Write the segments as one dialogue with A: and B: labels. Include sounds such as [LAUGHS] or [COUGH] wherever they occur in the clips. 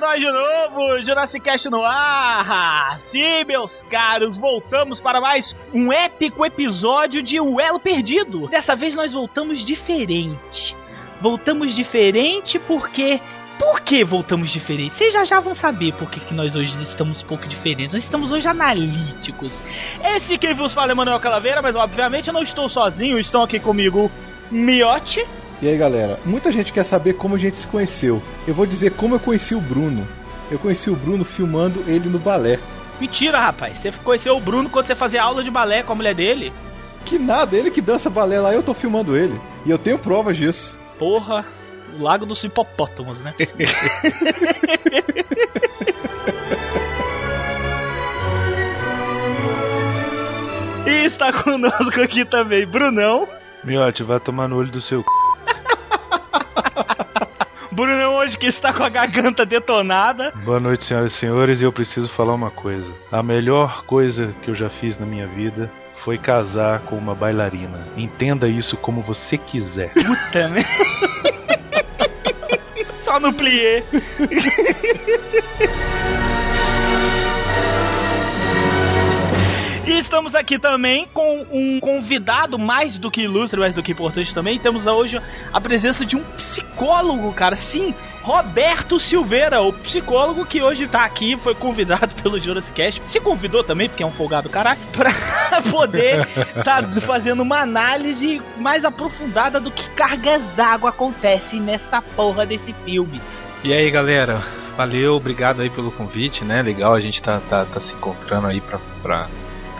A: Nós de novo, Jurassic Cast no ar! Sim, meus caros, voltamos para mais um épico episódio de O Elo Perdido. Dessa vez nós voltamos diferente. Voltamos diferente porque por que voltamos diferentes? Vocês já já vão saber por que nós hoje estamos um pouco diferentes. Nós estamos hoje analíticos. Esse quem vos fala é Manuel Calaveira, mas obviamente eu não estou sozinho. Estão aqui comigo Miote.
B: E aí galera, muita gente quer saber como a gente se conheceu. Eu vou dizer como eu conheci o Bruno. Eu conheci o Bruno filmando ele no balé.
A: Mentira, rapaz. Você conheceu o Bruno quando você fazia aula de balé com a mulher dele?
B: Que nada, ele que dança balé lá, eu tô filmando ele. E eu tenho provas disso.
A: Porra, o Lago dos Hipopótamos, né? [LAUGHS] e está conosco aqui também Brunão.
C: Miote, vai tomar no olho do seu c...
A: Brunão hoje que está com a garganta detonada.
C: Boa noite, senhoras e senhores, e eu preciso falar uma coisa. A melhor coisa que eu já fiz na minha vida foi casar com uma bailarina. Entenda isso como você quiser.
A: Puta merda. Só no plié. [LAUGHS] estamos aqui também com um convidado mais do que ilustre, mais do que importante também. Temos hoje a presença de um psicólogo, cara. Sim, Roberto Silveira, o psicólogo que hoje tá aqui, foi convidado [LAUGHS] pelo Jurassic Cast. Se convidou também, porque é um folgado caraca, [LAUGHS] pra poder tá fazendo uma análise mais aprofundada do que cargas d'água acontecem nessa porra desse filme.
D: E aí, galera? Valeu, obrigado aí pelo convite, né? Legal a gente tá, tá, tá se encontrando aí pra, pra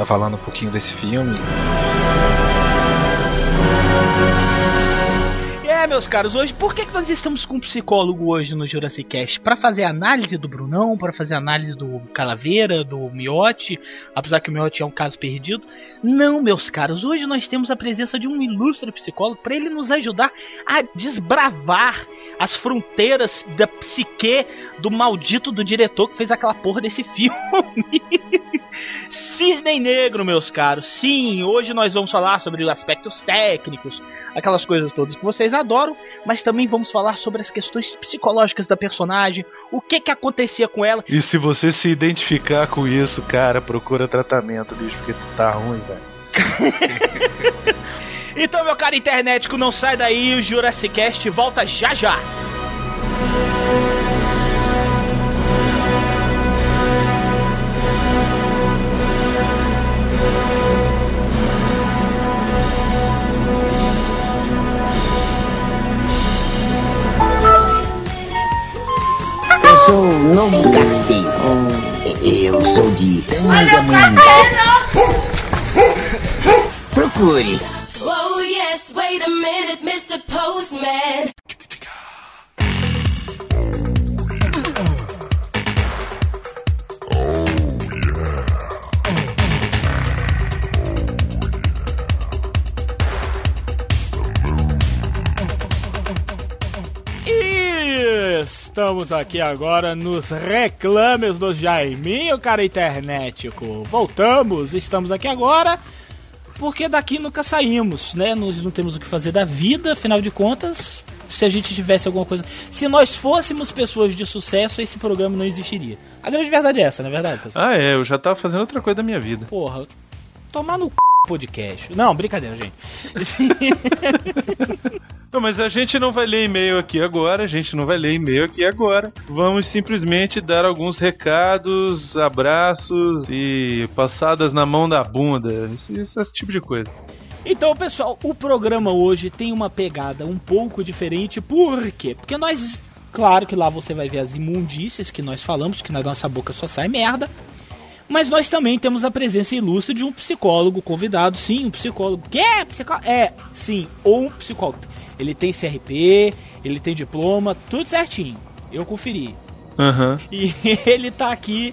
D: tá falando um pouquinho desse filme.
A: É, meus caros, hoje, por que, que nós estamos com um psicólogo hoje no Jurassic Cast? Pra fazer análise do Brunão, para fazer análise do Calaveira, do Miote, apesar que o Miote é um caso perdido. Não, meus caros, hoje nós temos a presença de um ilustre psicólogo para ele nos ajudar a desbravar as fronteiras da psique do maldito do diretor que fez aquela porra desse filme. [LAUGHS] Cisne Negro, meus caros. Sim, hoje nós vamos falar sobre os aspectos técnicos, aquelas coisas todas que vocês adoram, mas também vamos falar sobre as questões psicológicas da personagem, o que que acontecia com ela.
C: E se você se identificar com isso, cara, procura tratamento, bicho, porque tu tá ruim, velho. [LAUGHS]
A: então, meu cara internetico, não sai daí, o Jurassic Cast volta já já.
E: Sou o novo carteiro. Eu sou de Tangamanga. Procure.
F: Oh yes, wait a minute, Mr. Postman.
A: Estamos aqui agora nos reclames do Jaiminho, cara internetico. Voltamos, estamos aqui agora porque daqui nunca saímos, né? Nós não temos o que fazer da vida, afinal de contas, se a gente tivesse alguma coisa. Se nós fôssemos pessoas de sucesso, esse programa não existiria. A grande verdade é essa, não é verdade? pessoal?
C: Ah, é, eu já tava fazendo outra coisa da minha vida.
A: Porra, tomar no c... podcast. Não, brincadeira, gente. [LAUGHS]
C: Não, mas a gente não vai ler e-mail aqui agora, a gente não vai ler e-mail aqui agora. Vamos simplesmente dar alguns recados, abraços e passadas na mão da bunda. Esse, esse tipo de coisa.
A: Então, pessoal, o programa hoje tem uma pegada um pouco diferente. Por quê? Porque nós, claro que lá você vai ver as imundícias que nós falamos, que na nossa boca só sai merda. Mas nós também temos a presença ilustre de um psicólogo convidado, sim, um psicólogo. Que é psicólogo? É, sim, ou um psicólogo. Ele tem CRP, ele tem diploma, tudo certinho. Eu conferi.
C: Aham.
A: E [LAUGHS] ele tá aqui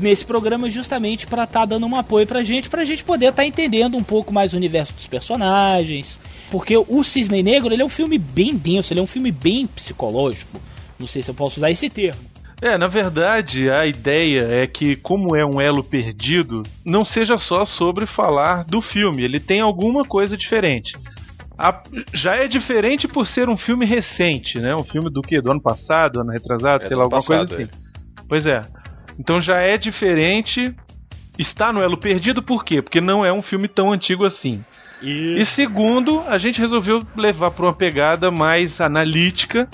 A: nesse programa justamente para estar dando um apoio pra gente, pra gente poder estar entendendo um pouco mais o universo dos personagens. Porque o Cisne Negro, ele é um filme bem denso, ele é um filme bem psicológico. Não sei se eu posso usar esse termo.
C: É, na verdade, a ideia é que, como é um elo perdido, não seja só sobre falar do filme, ele tem alguma coisa diferente. A- já é diferente por ser um filme recente, né? Um filme do que? Do ano passado, ano retrasado,
B: É,
C: sei lá, alguma coisa
B: passado,
C: assim. Pois é. Então já é diferente. Está no elo perdido por quê? Porque não é um filme tão antigo assim. E segundo, a gente resolveu levar para uma pegada mais analítica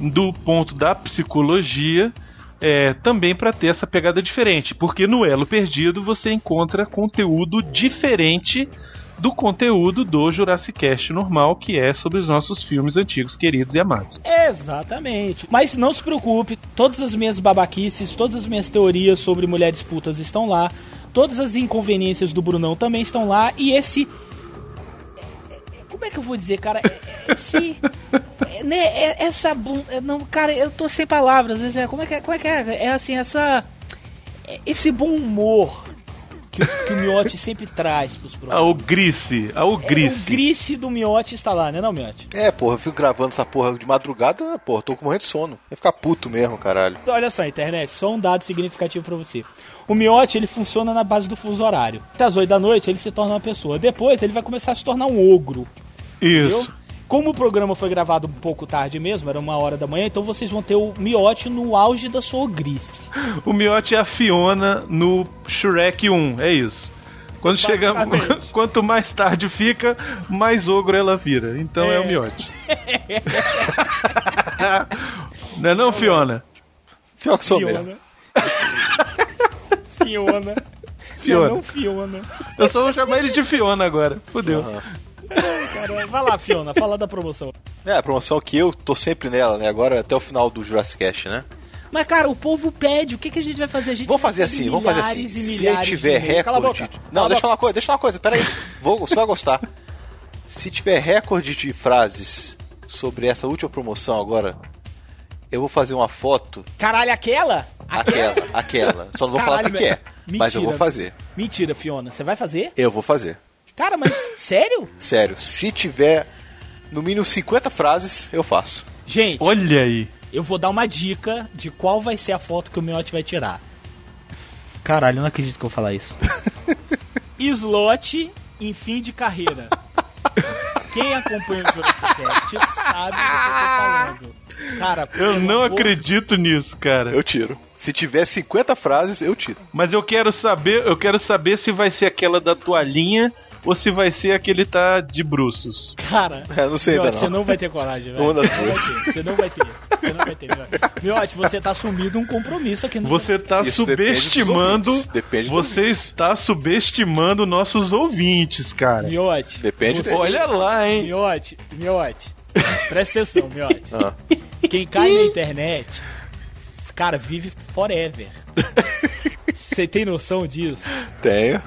C: do ponto da psicologia, é, também para ter essa pegada diferente, porque no Elo Perdido você encontra conteúdo diferente do conteúdo do Jurassic Cast normal, que é sobre os nossos filmes antigos, queridos e amados.
A: Exatamente. Mas não se preocupe, todas as minhas babaquices, todas as minhas teorias sobre mulheres putas estão lá. Todas as inconveniências do Brunão também estão lá. E esse. Como é que eu vou dizer, cara? Esse. é, né, é- essa. bu- é, Não, cara, eu tô sem palavras. é- Como é que é? Como é, que é? é assim, essa. é, Esse bom humor que, o- que o Miotti sempre traz pros [LAUGHS]
C: Ah,
A: programas.
C: o Grice, ah, o
A: É,
C: Grice.
A: o Grice do Miotti está lá, né, não, Miotti?
B: É, porra, eu fico gravando essa porra de madrugada, porra, tô com morrendo de sono. Ia ficar puto mesmo, caralho.
A: Olha só, internet, só um dado significativo pra você. O miote, ele funciona na base do fuso horário. Até as 8 da noite, ele se torna uma pessoa. Depois, ele vai começar a se tornar um ogro. Entendeu? Como o programa foi gravado um pouco tarde mesmo, era uma hora da manhã, então vocês vão ter o miote no auge da sua ogrice.
C: O Miotti é a Fiona no Shrek 1, é isso. Quando chega,
A: Basicamente. [LAUGHS]
C: quanto mais tarde fica, mais ogro ela vira. Então é,
A: É.
C: o Miotti. [LAUGHS] não é não, Fiona?
B: Pior que sou mesmo.
A: Fiona. Fiona.
C: Fiona.
A: Não, não Fiona.
C: Eu só vou chamar ele de Fiona agora. Fudeu.
A: Ai, cara, vai lá, Fiona, fala da promoção.
B: É, a promoção que eu tô sempre nela, né? Agora até o final do Jurassic Cast, né?
A: Mas, cara, o povo pede, o que, que a gente vai fazer? A gente
B: Vamos
A: vai
B: fazer assim, vamos fazer assim. Se tiver recorde. Não, deixa eu falar uma coisa, deixa eu falar uma coisa, peraí. Vou, você vai gostar. Se tiver recorde de frases sobre essa última promoção agora, eu vou fazer uma foto.
A: Caralho, aquela?
B: Aquela, aquela. Só não vou falar o
A: Caralho,
B: que, que é.
A: mentira.
B: Mas eu vou fazer.
A: Mentira, Fiona. Você vai fazer?
B: Eu vou fazer.
A: Cara, mas sério?
B: Sério, se tiver no mínimo 50 frases, eu faço.
A: Gente,
C: Olha aí.
A: eu vou dar uma dica de qual vai ser a foto que o Miotti vai tirar. Caralho, eu não acredito que eu vou falar isso. [LAUGHS] Slot em fim de carreira. Quem acompanha o Jurassic Cast sabe do que eu tô falando. Cara,
C: Eu não
A: amor-
C: acredito nisso, cara.
B: Eu tiro. Se tiver 50 frases, eu tiro.
C: Mas eu quero saber, eu quero saber se vai ser aquela da toalhinha ou se vai ser aquele tá de bruços.
A: Cara,
B: É, não sei ainda
A: Miotti,
B: não.
A: você não vai ter coragem, velho.
B: Uma das
A: Você não
B: duas.
A: vai ter, Você não vai ter. Você não vai ter, Miotti. Miotti, você tá assumindo um compromisso aqui no
C: Você tá
B: Isso depende
C: subestimando.
B: Depende dos
C: você está subestimando nossos ouvintes, cara.
A: Miotti.
B: Depende
A: você-.
C: Olha lá, hein?
A: Miotti, Miotti. Presta atenção, Miotti.
B: Ah.
A: Quem cai na internet, cara, vive forever. [LAUGHS] Você tem noção disso?
B: Tenho.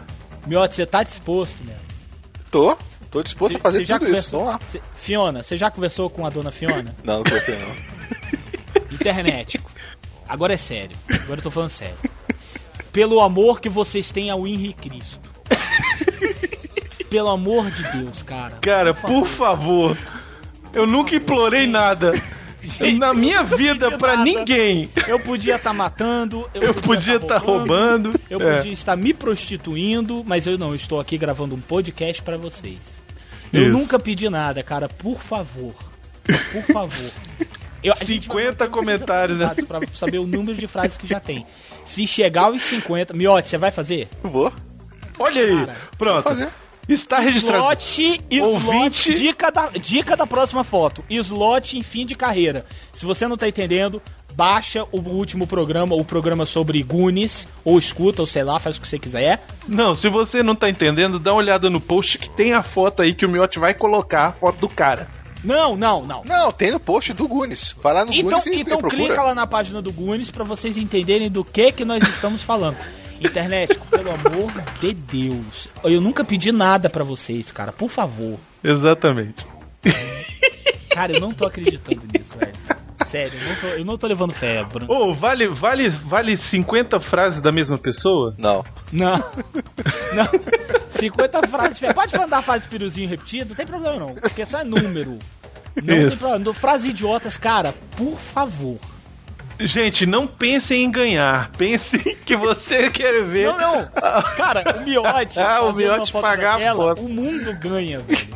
A: Miotti, você tá disposto, meu?
B: Tô. Tô disposto a fazer tudo isso. Vamos lá.
A: Cê- Fiona, você já conversou com a dona Fiona? [LAUGHS]
B: Não, não conversei não. [LAUGHS]
A: Internet. Agora é sério. Agora eu tô falando sério. Pelo amor que vocês têm ao Henrique Cristo. Pelo amor de Deus, cara.
C: Cara, por favor. Eu nunca implorei nada.
A: Gente,
C: Na minha
A: eu
C: vida,
A: nada.
C: ninguém.
A: Eu podia estar matando, eu,
C: Eu podia estar roubando.
A: eu
C: É.
A: podia estar me prostituindo, mas eu não, eu estou aqui gravando um podcast pra vocês. Eu
C: Isso.
A: nunca pedi nada, cara, por favor. Por favor. Eu, a gente vai
C: 50
A: botar
C: comentários, né?
A: Pra saber o número de frases que já tem. Se chegar aos 50. Miotti, você vai fazer?
B: Vou.
C: Olha aí.
A: Cara,
C: Pronto.
B: fazer.
C: Está registrado.
A: Slot, slot, dica da, dica da próxima foto. Slot em fim de carreira. Se você não tá entendendo, baixa o último programa, o programa sobre Goonies, ou escuta, ou sei lá, faz o que você quiser.
C: Não, se você não tá entendendo, dá uma olhada no post que tem a foto aí que o Miotti vai colocar a foto do cara.
A: Não, não, não.
B: Não, tem no post do Gunis. Vai lá no
A: Então,
B: Gunis e,
A: então
B: procura.
A: clica lá na página do Goonies pra vocês entenderem do que que nós estamos falando. Internet, pelo amor de Deus. Eu nunca pedi nada pra vocês, cara. Por favor.
C: Exatamente.
A: Cara, eu não tô acreditando nisso, velho. Sério, eu não tô, eu não tô levando fé, Bruno.
C: Ô, vale, vale, vale 50 frases da mesma pessoa?
B: Não.
A: Não. Não. 50 frases. Pode mandar frase de piruzinho repetido, não tem problema não. Porque só é número. Não
C: Isso.
A: tem problema. Frases idiotas, cara, por favor.
C: Gente, não pensem em ganhar. Pense [LAUGHS] que você quer ver.
A: Não, não. Cara, o miote. [LAUGHS]
C: Ah, o miote pagar a
A: daquela,
C: foto.
A: O mundo ganha, velho.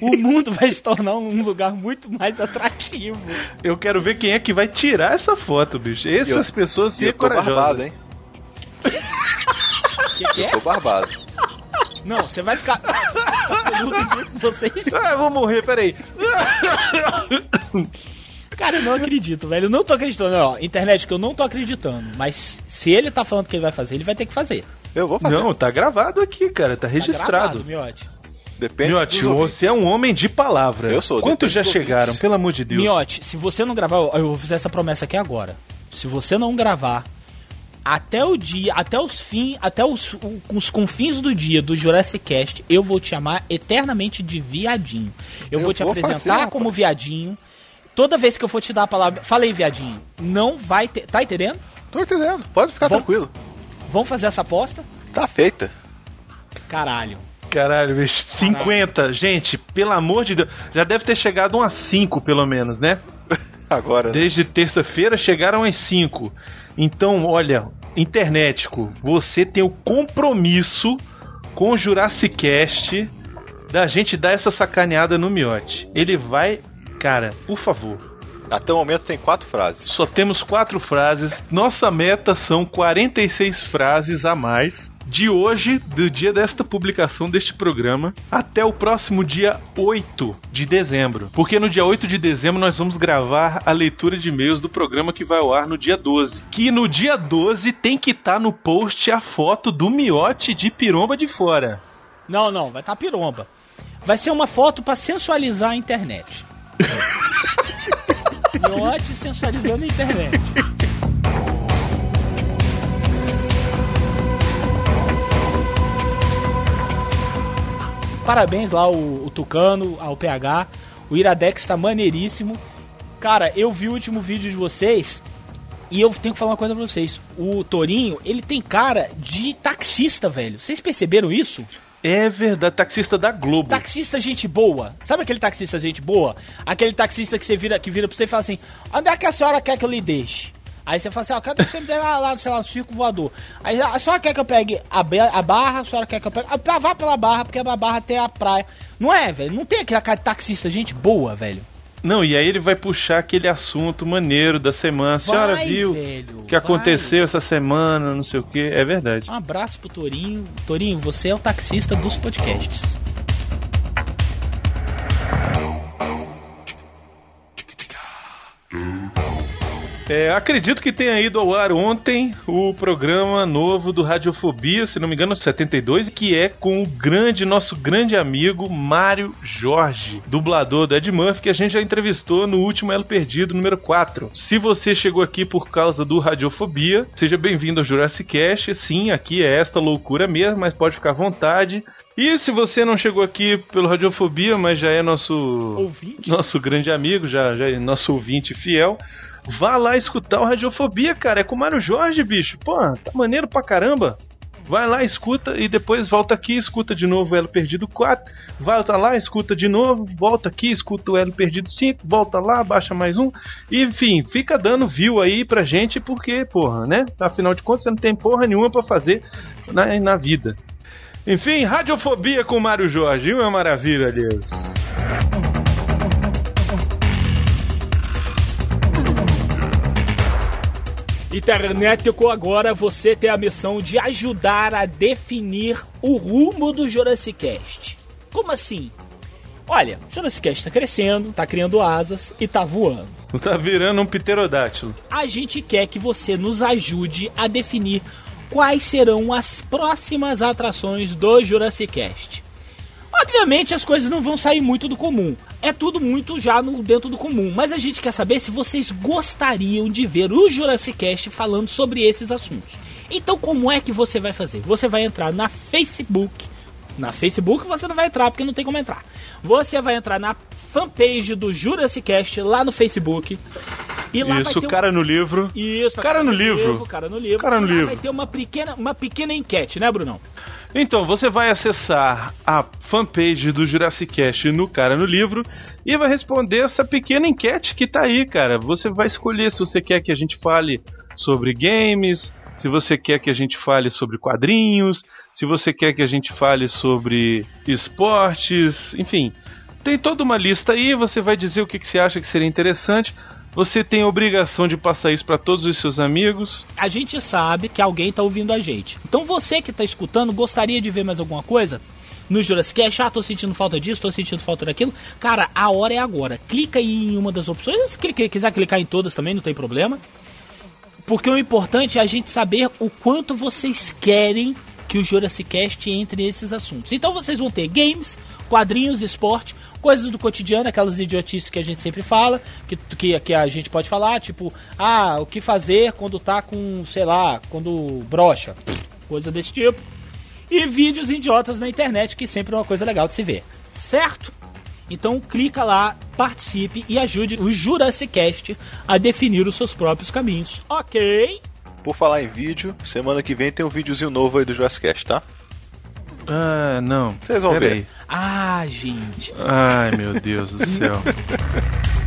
A: O mundo vai se tornar um lugar muito mais atrativo.
C: Eu quero ver quem é que vai tirar essa foto, bicho. Essas
B: eu-
C: pessoas
B: E eu
C: são
B: tô barbado,
C: corajosas.
B: hein? [LAUGHS]
A: O que, que é?
B: Tô barbado.
A: Não, você vai ficar. ficar peludo junto com vocês.
C: Ah, eu vou morrer, peraí.
A: Cara, eu não acredito, velho. Eu não tô acreditando. Ó, internet que eu não tô acreditando. Mas se ele tá falando que ele vai fazer, ele vai ter que fazer.
B: Eu vou fazer.
C: Não, tá gravado aqui, cara. Tá
A: Tá
C: registrado.
A: gravado, miote.
B: Depende
C: Miotti, você é um homem de palavra.
B: Eu sou,
C: Quantos já chegaram,
B: ouvintes.
C: pelo amor de Deus?
A: Miote, se você não gravar, eu vou fazer essa promessa aqui agora. Se você não gravar até o dia, até os fins, até os, os confins do dia do Jurassic Cast, eu vou te chamar eternamente de viadinho. Eu,
B: Eu
A: vou te
B: vou
A: apresentar
B: fazer, rapaz.
A: como viadinho. Toda vez que eu for te dar a palavra, falei viadinho, não vai ter, tá entendendo?
B: Tô entendendo. Pode ficar tranquilo.
A: Vamos fazer essa aposta?
B: Tá feita.
A: Caralho.
C: Caralho, bicho. 50. Gente, pelo amor de Deus. Já deve ter chegado umas 5, pelo menos, né? [LAUGHS]
B: Agora.
C: Desde terça-feira chegaram as 5. Então, olha, internetico, você tem o compromisso com o Jurassic Cast da gente dar essa sacaneada no miote. Ele vai. Cara, por favor.
B: Até o momento tem quatro frases.
C: Só temos quatro frases. Nossa meta são 46 frases a mais. De hoje, do dia desta publicação deste programa, até o próximo dia 8 de dezembro. Porque no dia 8 de dezembro nós vamos gravar a leitura de e-mails do programa que vai ao ar no dia 12. Que no dia 12 tem que estar no post a foto do miote de piromba de fora.
A: Não, não, vai estar piromba. Vai ser uma foto pra sensualizar a internet. Miote sensualizando a internet. Parabéns lá o, o Tucano, ao PH. O Iradex tá maneiríssimo. Cara, eu vi o último vídeo de vocês e eu tenho que falar uma coisa pra vocês. O Torinho, ele tem cara de taxista, velho. Vocês perceberam isso?
C: É verdade, taxista da Globo.
A: Taxista gente boa. Sabe aquele taxista gente boa? Aquele taxista que você vira, que vira pra você e fala assim: onde é que a senhora quer que eu lhe deixe? Aí você fala assim, ó, quero que você me dê lá, lá, sei lá, no circo voador. Aí a senhora quer que eu pegue a, a barra, a senhora quer que eu pegue. Ah, vá pela barra, porque a barra tem a praia. Não é, velho? Não tem aquele cara de taxista, gente boa, velho.
C: Não, e aí ele vai puxar aquele assunto maneiro da semana. A senhora
A: Vai,
C: viu o que aconteceu essa semana, não sei o que. É verdade.
A: Um abraço pro Torinho. Torinho, você é o taxista dos podcasts.
C: É, acredito que tenha ido ao ar ontem o programa novo do Radiofobia, se não me engano, 72, que é com o grande, nosso grande amigo Mário Jorge, dublador do Ed Murphy, que a gente já entrevistou no último Elo Perdido, número 4. Se você chegou aqui por causa do Radiofobia, seja bem-vindo ao Jurassic Cast. Sim, aqui é esta loucura mesmo, mas pode ficar à vontade. E se você não chegou aqui pelo Radiofobia, mas já é nosso
A: Ouvinte?
C: nosso grande amigo, já, já é nosso ouvinte fiel, vá lá escutar o Radiofobia, cara. É com o Mário Jorge, bicho. Pô, tá maneiro pra caramba. Vai lá, escuta e depois volta aqui, escuta de novo o Elo Perdido 4. Volta lá, escuta de novo, volta aqui, escuta o Elo Perdido 5, volta lá, baixa mais um. Enfim, fica dando view aí pra gente, porque, porra, né? Afinal de contas, você não tem porra nenhuma pra fazer na, na vida. Enfim, Radiofobia com Mário Jorge. Uma maravilha, Deus.
A: Internetico, agora você tem a missão de ajudar a definir o rumo do Jurassic Cast. Como assim? Olha, o Jurassic Cast tá crescendo, tá criando asas e tá voando.
C: Tá virando um pterodátilo.
A: A gente quer que você nos ajude a definir quais serão as próximas atrações do Jurassic Cast. Obviamente as coisas não vão sair muito do comum. É tudo muito já no dentro do comum. Mas a gente quer saber se vocês gostariam de ver o Jurassic Cast falando sobre esses assuntos. Então, como é que você vai fazer? Você vai entrar na Facebook. Na Facebook você não vai entrar porque não tem como entrar. Você vai entrar na fanpage do Jurassic Cast lá no Facebook. E lá vai
C: Isso,
A: ter um-
C: cara no livro.
A: Isso,
C: Cara no livro.
A: Cara no livro.
C: Cara no
A: Lá
C: livro.
A: Vai ter uma pequena, uma pequena enquete, né, Brunão?
C: Então, você vai acessar a fanpage do Jurassic Cast no Cara no Livro e vai responder essa pequena enquete que tá aí, cara. Você vai escolher se você quer que a gente fale sobre games, se você quer que a gente fale sobre quadrinhos, se você quer que a gente fale sobre esportes, enfim. Tem toda uma lista aí, você vai dizer o que, que você acha que seria interessante. Você tem obrigação de passar isso para todos os seus amigos.
A: A gente sabe que alguém tá ouvindo a gente. Então você que tá escutando, gostaria de ver mais alguma coisa? No Jurassic Cast, ah, tô sentindo falta disso, tô sentindo falta daquilo. Cara, a hora é agora. Clica aí em uma das opções. Se quiser clicar em todas também, não tem problema. Porque o importante é a gente saber o quanto vocês querem que o Jurassic Cast entre nesses assuntos. Então vocês vão ter games, quadrinhos, esporte, coisas do cotidiano, aquelas idiotices que a gente sempre fala, que, que, que a gente pode falar, tipo, ah, o que fazer quando tá com, sei lá, quando brocha, coisa desse tipo. E vídeos idiotas na internet, que sempre é uma coisa legal de se ver, certo? Então clica lá, participe e ajude o Jurassic Cast a definir os seus próprios caminhos. Ok?
G: Por falar em vídeo, semana que vem tem um videozinho novo aí do Jurassic Cast, tá?
C: Ah, não.
G: Vocês vão
C: Pera
G: ver.
C: aí.
A: Ah, gente.
C: Ai, meu Deus do céu. [LAUGHS]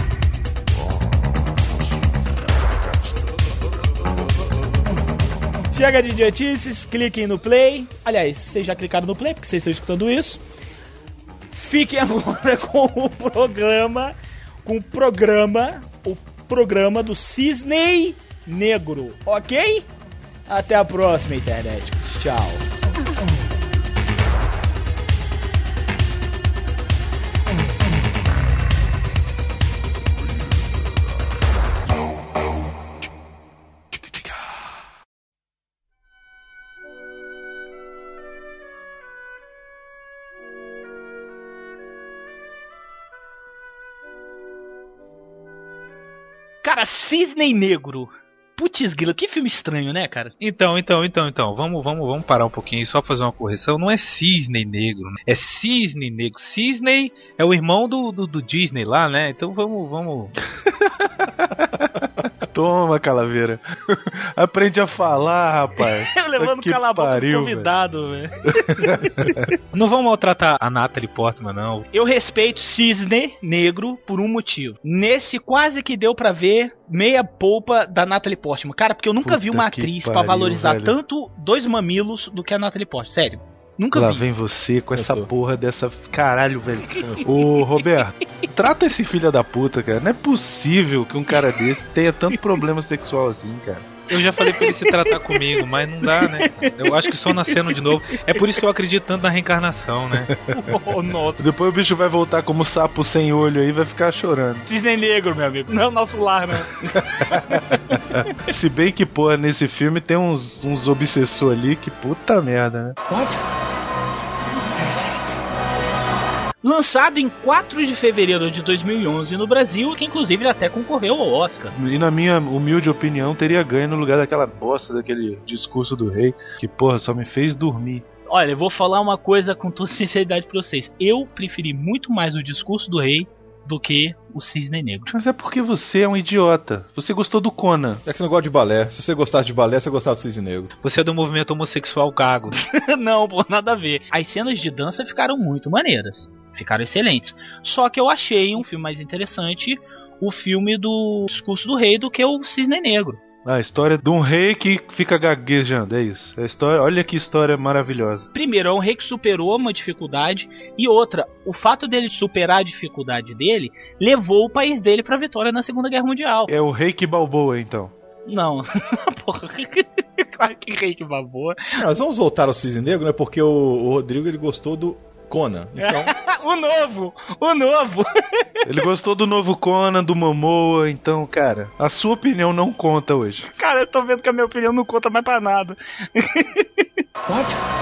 A: Chega de idiotices, cliquem no play. Aliás, vocês já clicaram no play porque vocês estão escutando isso. Fiquem [LAUGHS] agora com o programa, com o programa, o programa do Cisney Negro, ok? Até a próxima, internet. Tchau. Cara, Cisney Negro. Putz, grilo, que filme estranho, né, cara?
D: Então, então, então, então, vamos, vamos, vamos parar um pouquinho e só fazer uma correção. Não é cisne negro, né? é cisne negro. Cisne é o irmão do, do, do Disney lá, né? Então vamos, vamos. [LAUGHS]
C: Toma, calaveira. [LAUGHS] Aprende a falar, rapaz.
A: Eu [LAUGHS] levando
C: Que
A: cala a boca pro
C: pariu,
A: convidado, velho. [LAUGHS]
D: Não vamos maltratar a Natalie Portman, não.
A: Eu respeito Cisne Negro por um motivo. Nesse quase que deu pra ver meia polpa da Natalie Portman. Cara, porque eu nunca
C: Puta
A: vi uma atriz pra
C: pariu,
A: valorizar
C: velho.
A: tanto dois mamilos do que a Natalie Portman. Sério. Nunca
C: Lá
A: vi.
C: vem você com essa
B: Começou.
C: porra dessa. Caralho, velho. Ô, Roberto, trata esse filho da puta, cara. Não é possível que um cara desse tenha tanto problema sexual assim, cara.
D: Eu já falei pra ele se tratar comigo, mas não dá, né? Eu acho que só nascendo de novo. É por isso que eu acredito tanto na reencarnação, né? [LAUGHS]
A: Oh, nossa.
C: Depois o bicho vai voltar como sapo sem olho aí e vai ficar chorando.
A: Cisne Negro, meu amigo. Não é o nosso lar, né? [LAUGHS]
C: Se bem que, porra, nesse filme tem uns, uns obsessor ali que puta merda, né?
A: Lançado em 4 de fevereiro de 2011 no Brasil, que inclusive até concorreu ao Oscar.
C: E na minha humilde opinião, teria ganho no lugar daquela bosta daquele discurso do rei, que, porra, só me fez dormir.
A: Olha, eu vou falar uma coisa com toda sinceridade pra vocês. Eu preferi muito mais o discurso do rei do que o Cisne Negro.
C: Mas é porque você é um idiota. Você gostou do Conan.
B: É que você não gosta de balé. Se você gostasse de balé, você gostava do Cisne Negro.
D: Você é do movimento homossexual gago. [LAUGHS]
A: não, pô, nada a ver. As cenas de dança ficaram muito maneiras. Ficaram excelentes. Só que eu achei um filme mais interessante o filme do Discurso do Rei do que o Cisne Negro.
C: A história de um rei que fica gaguejando, é isso. A história, olha que história maravilhosa.
A: Primeiro, é um rei que superou uma dificuldade. E outra, o fato dele superar a dificuldade dele levou o país dele pra vitória na Segunda Guerra Mundial.
C: É o rei que balboa, então.
A: Não, [LAUGHS] porra. [LAUGHS] claro que rei que babou.
B: Não, nós vamos voltar ao Cisne Negro, né? Porque o, o Rodrigo ele gostou do Conan. Então, [LAUGHS]
A: o novo! O novo! [LAUGHS]
C: Ele gostou do novo Conan, do Momoa, então, cara, a sua opinião não conta hoje.
A: Cara, eu tô vendo que a minha opinião não conta mais pra nada. [LAUGHS]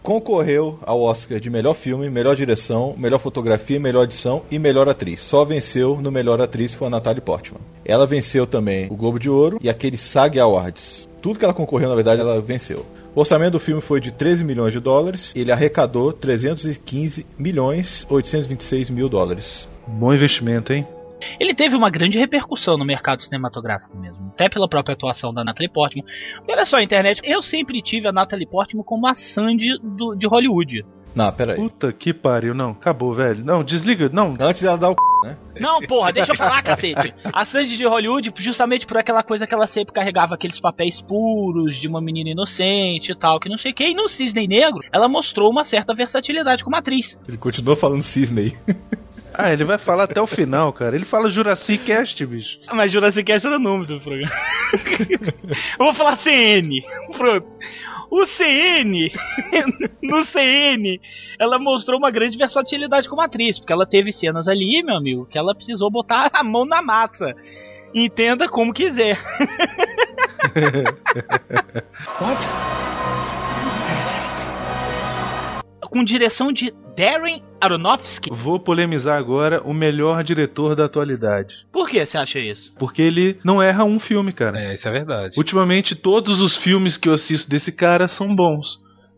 B: concorreu ao Oscar de melhor filme, melhor direção, melhor fotografia, melhor edição e melhor atriz. Só venceu no melhor atriz foi a Natalie Portman. Ela venceu também o Globo de Ouro e aquele SAG Awards. Tudo que ela concorreu, na verdade, ela venceu. O orçamento do filme foi de 13 milhões de dólares. Ele arrecadou 315 milhões 826 mil dólares.
C: Bom investimento, hein?
A: Ele teve uma grande repercussão no mercado cinematográfico mesmo, até pela própria atuação da Natalie Portman. Olha só, a internet, eu sempre tive a Natalie Portman como a Sandy do, de Hollywood.
B: Não, peraí.
C: Puta que pariu, não, acabou, velho. Não, desliga, não.
B: Antes dela dar o c, né?
A: Não, porra, deixa eu falar, cacete. A Sandy de Hollywood, justamente por aquela coisa que ela sempre carregava aqueles papéis puros de uma menina inocente e tal, que não sei o que. E no Cisne Negro, ela mostrou uma certa versatilidade como atriz.
B: Ele continua falando cisne. [LAUGHS]
C: Ah, ele vai falar até o final, cara. Ele fala Jurassic Cast, bicho.
A: Mas Jurassic Cast era o nome do programa. [LAUGHS] eu vou falar CN. Pronto. O CN, [LAUGHS] no CN, ela mostrou uma grande versatilidade como atriz, porque ela teve cenas ali, meu amigo, que ela precisou botar a mão na massa. Entenda como quiser. [LAUGHS] [LAUGHS]
F: What?
A: Com direção de Darren Aronofsky.
C: Vou polemizar agora o melhor diretor da atualidade.
A: Por que você acha isso?
C: Porque ele não erra um filme, cara.
D: É, isso é verdade.
C: Ultimamente, todos os filmes que eu assisto desse cara são bons.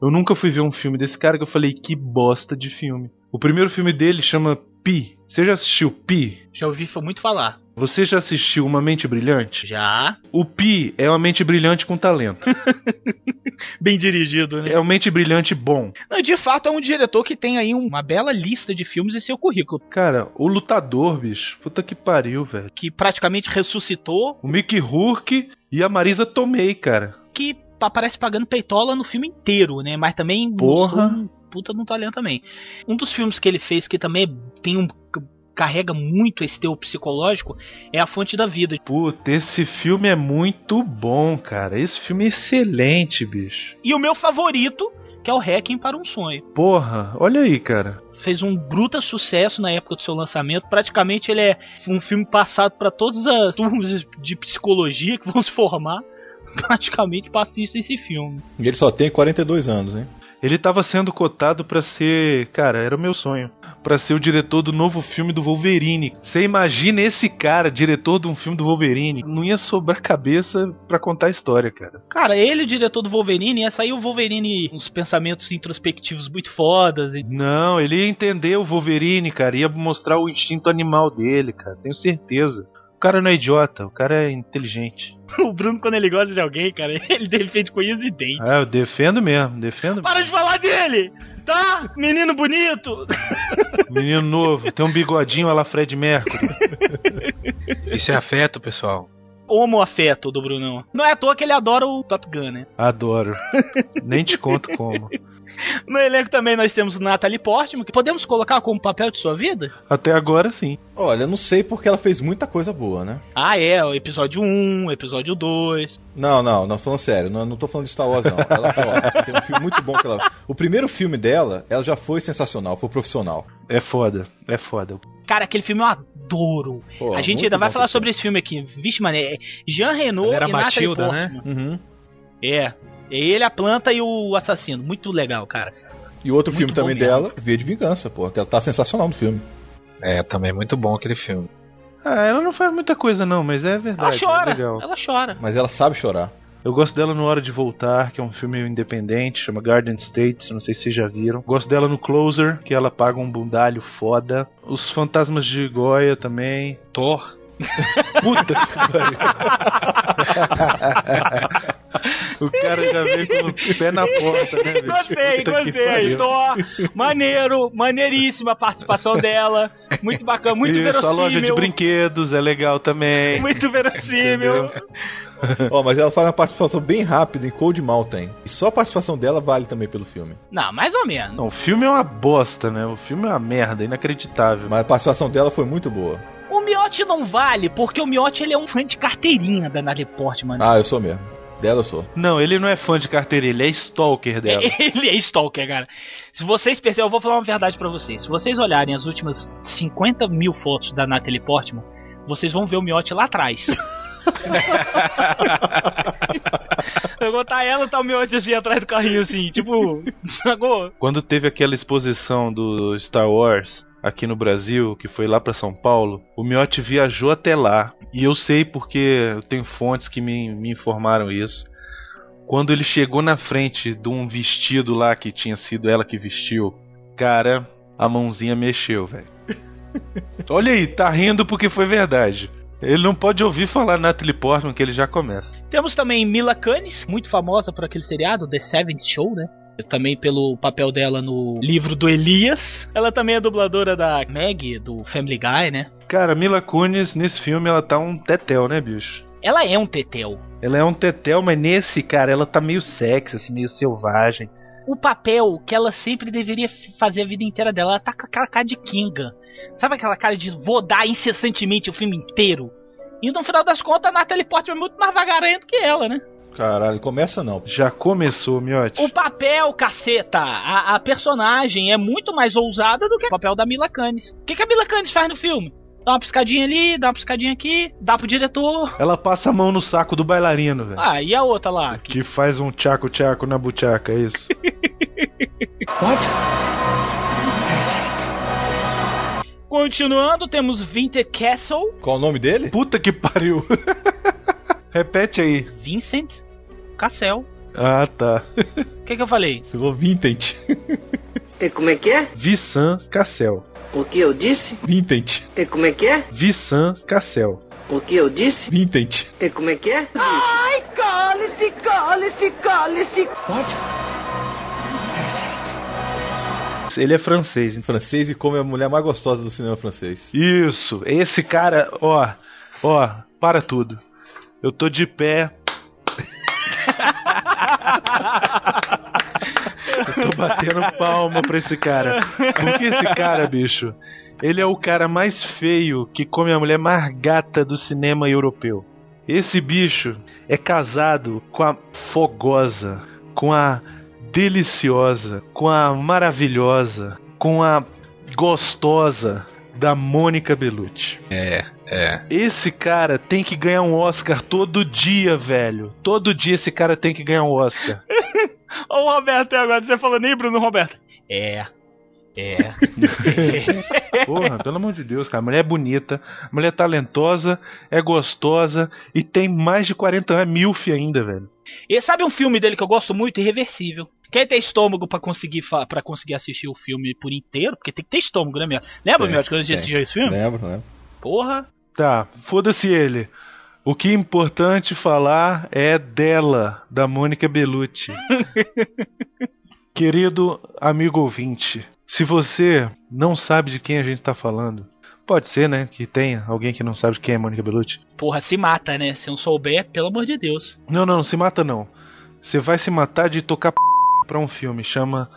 C: Eu nunca fui ver um filme desse cara que eu falei que bosta de filme. O primeiro filme dele chama Pi. Você já assistiu Pi?
A: Já ouvi muito falar.
C: Você já assistiu Uma Mente Brilhante?
A: Já.
C: O Pi é uma mente brilhante com talento. [LAUGHS]
A: Bem dirigido, né?
C: É uma mente brilhante bom.
A: Não, de fato, é um diretor que tem aí uma bela lista de filmes em seu currículo.
C: Cara, o Lutador, bicho. Puta que pariu, velho.
A: Que praticamente ressuscitou.
C: O Mickey Rourke e a Marisa Tomei, cara.
A: Que aparece pagando peitola no filme inteiro, né? Mas também
C: Porra.
A: um puta no talento também. Um dos filmes que ele fez que também tem um carrega muito esse teu psicológico é A Fonte da Vida.
C: Puta, esse filme é muito bom, cara. Esse filme é excelente, bicho.
A: E o meu favorito, que é o Hacking para um Sonho.
C: Porra, olha aí, cara.
A: Fez um bruta sucesso na época do seu lançamento. Praticamente ele é um filme passado para todas as turmas de psicologia que vão se formar. [LAUGHS] Praticamente passista esse filme.
B: E ele só tem 42 anos, hein?
C: Ele tava sendo cotado pra ser, cara, era o meu sonho, Pra ser o diretor do novo filme do Wolverine. Você imagina esse cara, diretor de um filme do Wolverine, não ia sobrar cabeça pra contar a história, cara.
A: Cara, ele, o diretor do Wolverine, ia sair o Wolverine uns pensamentos introspectivos muito fodas. E...
C: Não, ele ia entender o Wolverine, cara, ia mostrar o instinto animal dele, cara, tenho certeza. O cara não é idiota, o cara é inteligente. [LAUGHS]
A: o Bruno, quando ele gosta de alguém, cara, [LAUGHS] ele defende com unhas e dentes.
C: Ah, eu defendo mesmo, defendo
A: Para de falar dele! Tá? Menino bonito! [LAUGHS]
C: Menino novo, tem um bigodinho la Fred Mercury.
D: Isso é afeto, pessoal.
A: Homo afeto do Brunão. Não é à toa que ele adora o Top Gun, né?
C: Adoro. Nem te conto como. [LAUGHS]
A: No elenco também nós temos Natalie Portman, que podemos colocar como papel de sua vida?
C: Até agora sim.
B: Olha, não sei porque ela fez muita coisa boa, né?
A: Ah, é, o episódio 1, o episódio 2.
B: Não, não, não falando sério, não, não tô falando de Star Wars, não. [LAUGHS] Ela foi ótima, tem um filme muito bom que ela. O primeiro filme dela, ela já foi sensacional, foi profissional.
C: É foda, é foda.
A: Cara, aquele filme eu adoro.
B: Pô,
A: a gente ainda vai falar sobre esse filme aqui. Vixe, mano, é Jean Renault
D: era
A: e Natalie
D: Matilda, né?
A: Portman.
B: Uhum.
A: É. É ele, a planta e o assassino. Muito legal, cara.
B: E outro
A: Muito
B: filme também
A: mesmo.
B: dela, Via de Vingança, pô, que ela tá sensacional no filme.
D: É, também muito bom aquele filme.
C: Ah, ela não faz muita coisa não, mas é
A: Ela
C: verdade.
A: chora,
C: É
A: ela chora.
B: Mas ela sabe chorar.
C: Eu gosto dela no Hora de Voltar, que é um filme independente, chama Garden State, não sei se vocês já viram. Gosto dela no Closer, que ela paga um bundalho foda. Os Fantasmas de Goya também.
D: Thor. [LAUGHS]
C: Puta que pariu. [LAUGHS] O cara já veio com o pé na porta, né, bicho?
A: Gostei,
C: Puta
A: gostei. Thor, maneiro, maneiríssima a participação dela. Muito bacana, muito
C: Isso, a loja de
A: verossímil.
C: brinquedos é legal também.
A: Muito verossímil.
B: Ó, mas ela faz uma participação bem rápida em Cold Mountain. E só a participação dela vale também pelo filme.
A: Não, mais ou menos.
C: Não, o filme é uma bosta, né? O filme é uma merda, inacreditável.
B: Mas a participação dela foi muito boa.
A: O Miotti não vale, porque o Miotti ele é um fã de carteirinha da Natalie Portman.
B: Ah, eu sou mesmo. Dela eu sou.
C: Não, ele não é fã de carteira, ele é stalker [LAUGHS] dela.
A: Ele é stalker, cara. Se vocês perceberem, eu vou falar uma verdade pra vocês. Se vocês olharem as últimas 50 mil fotos da Natalie Portman, vocês vão ver o Miotti lá atrás. [LAUGHS]
H: Pegou tá ela, tá o miote assim atrás do carrinho, assim, tipo, [LAUGHS] sacou?
C: Quando teve aquela exposição do Star Wars aqui no Brasil, que foi lá pra São Paulo, o Miotti viajou até lá. E eu sei porque eu tenho fontes que me, me informaram isso. Quando ele chegou na frente de um vestido lá que tinha sido ela que vestiu, cara, a mãozinha mexeu, velho. [LAUGHS] Olha aí, tá rindo porque foi verdade. Ele não pode ouvir falar Natalie Portman que ele já começa.
A: Temos também Mila Kunis, muito famosa por aquele seriado, The Seventh Show, né? Também pelo papel dela no livro do Elias. Ela também é dubladora da Meg, do Family Guy, né?
C: Cara, Mila Kunis, nesse filme, ela tá um tetel, né, bicho?
A: Ela é um tetel.
C: Ela é um tetel, mas nesse, cara, ela tá meio sexy, assim, meio selvagem.
A: O papel que ela sempre deveria fazer a vida inteira dela, ela tá com aquela cara de Kinga. Sabe aquela cara de vou dar incessantemente o filme inteiro? E no final das contas, a Natalie Portman é muito mais vagarenta que ela, né?
B: Caralho, começa não.
C: Já começou, Miotti.
A: O papel, caceta! A, a, personagem é muito mais ousada do que o papel da Mila Kunis. O que, que a Mila Kunis faz no filme? Dá uma piscadinha ali, dá uma piscadinha aqui, dá pro diretor.
C: Ela passa a mão no saco do bailarino, velho.
A: Ah, e a outra lá?
C: Que faz um tchaco-tchaco na buchaca, é isso? [LAUGHS]
A: What? Continuando, temos Vinter Castle.
B: Qual o nome dele?
C: Puta que pariu. [LAUGHS] Repete aí.
A: Vincent Cassel.
C: Ah, tá.
A: O que, que eu falei?
B: Falou Vintage.
I: E como é que é?
C: Vissan Cassel.
I: O que eu disse?
B: Vintage.
I: E como é que é?
C: Vissan Cassel.
I: O que eu disse?
B: Vintage.
I: E como é que é?
J: Ai, cale-se, cale-se, cale-se.
A: What?
C: Ele é francês. Hein?
B: Francês e come a mulher mais gostosa do cinema francês.
C: Isso. Esse cara, ó, ó, para tudo. Eu tô de pé. Eu tô batendo palma pra esse cara. Porque esse cara, bicho, ele é o cara mais feio que come a mulher mais gata do cinema europeu. Esse bicho é casado com a fogosa, com a deliciosa, com a maravilhosa, com a gostosa da Mônica Bellucci.
D: É, é.
C: Esse cara tem que ganhar um Oscar todo dia, velho. Todo dia esse cara tem que ganhar um Oscar. [LAUGHS]
H: Ô Roberto, agora você falando aí, Bruno Roberto.
A: É. É. [LAUGHS]
C: Porra, pelo amor de Deus, cara. A mulher é bonita, a mulher é talentosa, é gostosa e tem mais de 40 anos, é milf ainda, velho.
A: E sabe um filme dele que eu gosto muito? Irreversível. Quem tem estômago para conseguir para conseguir assistir o filme por inteiro? Porque tem que ter estômago, né, meu? Lembra, meu, quando a gente assistiu esse filme?
B: Lembro, lembro.
A: Porra.
C: Tá, foda-se ele. O que é importante falar é dela, da Mônica Bellucci. [LAUGHS] Querido amigo ouvinte, se você não sabe de quem a gente tá falando, pode ser, né, que tenha alguém que não sabe de quem é Mônica Bellucci.
A: Porra, se mata, né? Se não souber, pelo amor de Deus.
C: Não, não, não se mata não. Você vai se matar de tocar p... pra um filme, chama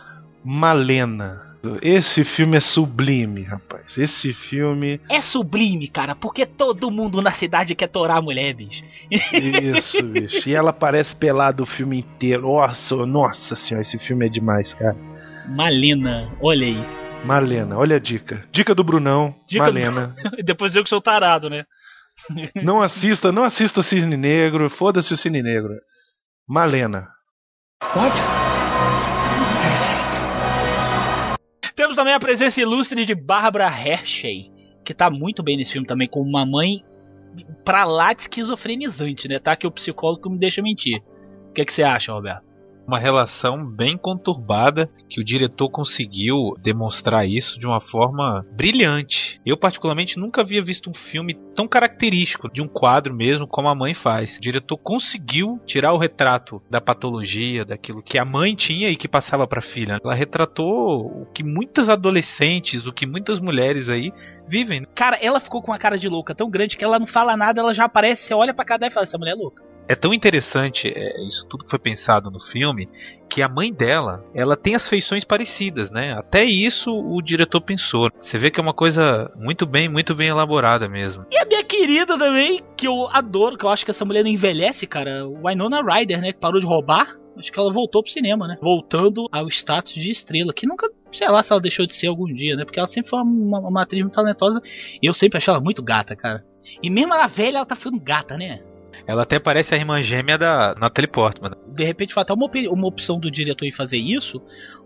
C: Malena. Esse filme é sublime, rapaz. Esse filme.
A: É sublime, cara, porque todo mundo na cidade quer torar a mulher, bicho.
C: Isso, [LAUGHS] bicho. E ela aparece pelada o filme inteiro. Nossa, nossa senhora, esse filme é demais, cara.
A: Malena, olha aí.
C: Malena, olha a dica. Dica do Brunão,
A: Dica
C: Malena.
A: Do... [LAUGHS] Depois eu que sou tarado, né? [LAUGHS]
C: não assista, não assista Cisne Negro, foda-se o Cisne Negro. Malena.
A: What? Temos também a presença ilustre de Barbara Hershey, que tá muito bem nesse filme também, com uma mãe pra lá de esquizofrenizante, né? Tá que o psicólogo me deixa mentir. O que, que você acha, Roberto?
D: Uma relação bem conturbada que o diretor conseguiu demonstrar isso de uma forma brilhante. Eu, particularmente, nunca havia visto um filme tão característico de um quadro mesmo como a mãe faz. O diretor conseguiu tirar o retrato da patologia, daquilo que a mãe tinha e que passava para a filha. Ela retratou o que muitas adolescentes, o que muitas mulheres aí vivem.
A: Cara, ela ficou com uma cara de louca tão grande que ela não fala nada, ela já aparece, você olha pra cada e fala: essa mulher é louca.
D: É tão interessante é, isso tudo que foi pensado no filme que a mãe dela, ela tem as feições parecidas, né? Até isso o diretor pensou. Você vê que é uma coisa muito bem, muito bem elaborada mesmo.
A: E a minha querida também, que eu adoro, que eu acho que essa mulher não envelhece, cara, Winona Ryder, né, que parou de roubar. Acho que ela voltou pro cinema, né? Voltando ao status de estrela, que nunca, sei lá se ela deixou de ser algum dia, né? Porque ela sempre foi uma, uma atriz muito talentosa e eu sempre achei ela muito gata, cara. E mesmo ela velha, ela tá ficando gata, né?
D: Ela até parece a irmã gêmea da Natalie Portman.
A: De repente foi até uma, opi- uma opção do diretor em fazer isso,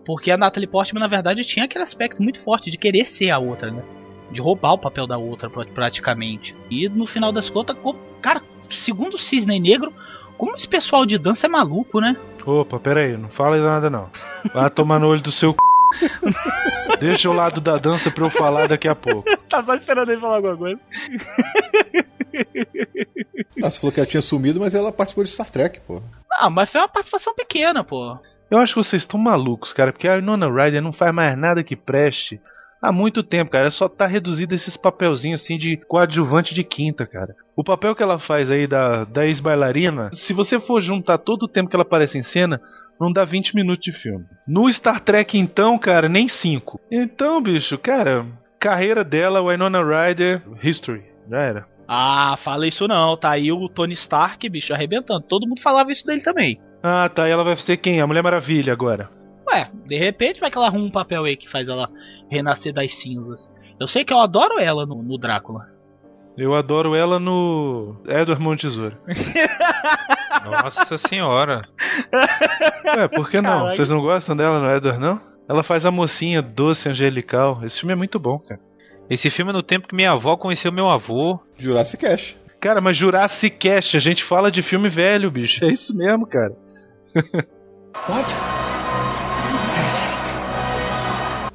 A: porque a Natalie Portman, na verdade, tinha aquele aspecto muito forte de querer ser a outra, né? De roubar o papel da outra, pra- praticamente. E no final das contas, co- cara, segundo o Cisne Negro, como esse pessoal de dança é maluco, né?
C: Opa, pera aí, não fala nada não. Vai tomar no olho do seu c... [LAUGHS] Deixa o lado da dança pra eu falar daqui a pouco.
A: tá só esperando ele falar alguma coisa. [LAUGHS] [LAUGHS]
B: Ah, você falou que ela tinha sumido, mas ela participou de Star Trek, pô.
A: Não, mas foi uma participação pequena, pô.
C: Eu acho que vocês estão malucos, cara, porque a Winona Ryder não faz mais nada que preste. Há muito tempo, cara, ela só tá reduzida a esses papelzinhos assim de coadjuvante de quinta, cara. O papel que ela faz aí da, da ex-bailarina, se você for juntar todo o tempo que ela aparece em cena, não dá 20 minutos de filme. No Star Trek, então, cara, nem 5. Então, bicho, cara, carreira dela, Winona Ryder, history, já era.
A: Ah, fala isso não, tá aí o Tony Stark, bicho, arrebentando. Todo mundo falava isso dele também.
C: Ah, tá, e ela vai ser quem? A Mulher Maravilha agora.
A: Ué, de repente vai que ela arruma um papel aí que faz ela renascer das cinzas. Eu sei que eu adoro ela no, no Drácula.
C: Eu adoro ela no Edward Mão de Tesoura. [LAUGHS]
D: Nossa senhora.
C: Ué, por que não?
A: Caraca.
C: Vocês não gostam dela no Edward, não? Ela faz a mocinha doce, angelical. Esse filme é muito bom, cara.
D: Esse filme é no tempo que minha avó conheceu meu avô.
B: Jurassic Cash.
C: Cara, mas Jurassic Cast, a gente fala de filme velho, bicho. É isso mesmo, cara. [LAUGHS]
B: What?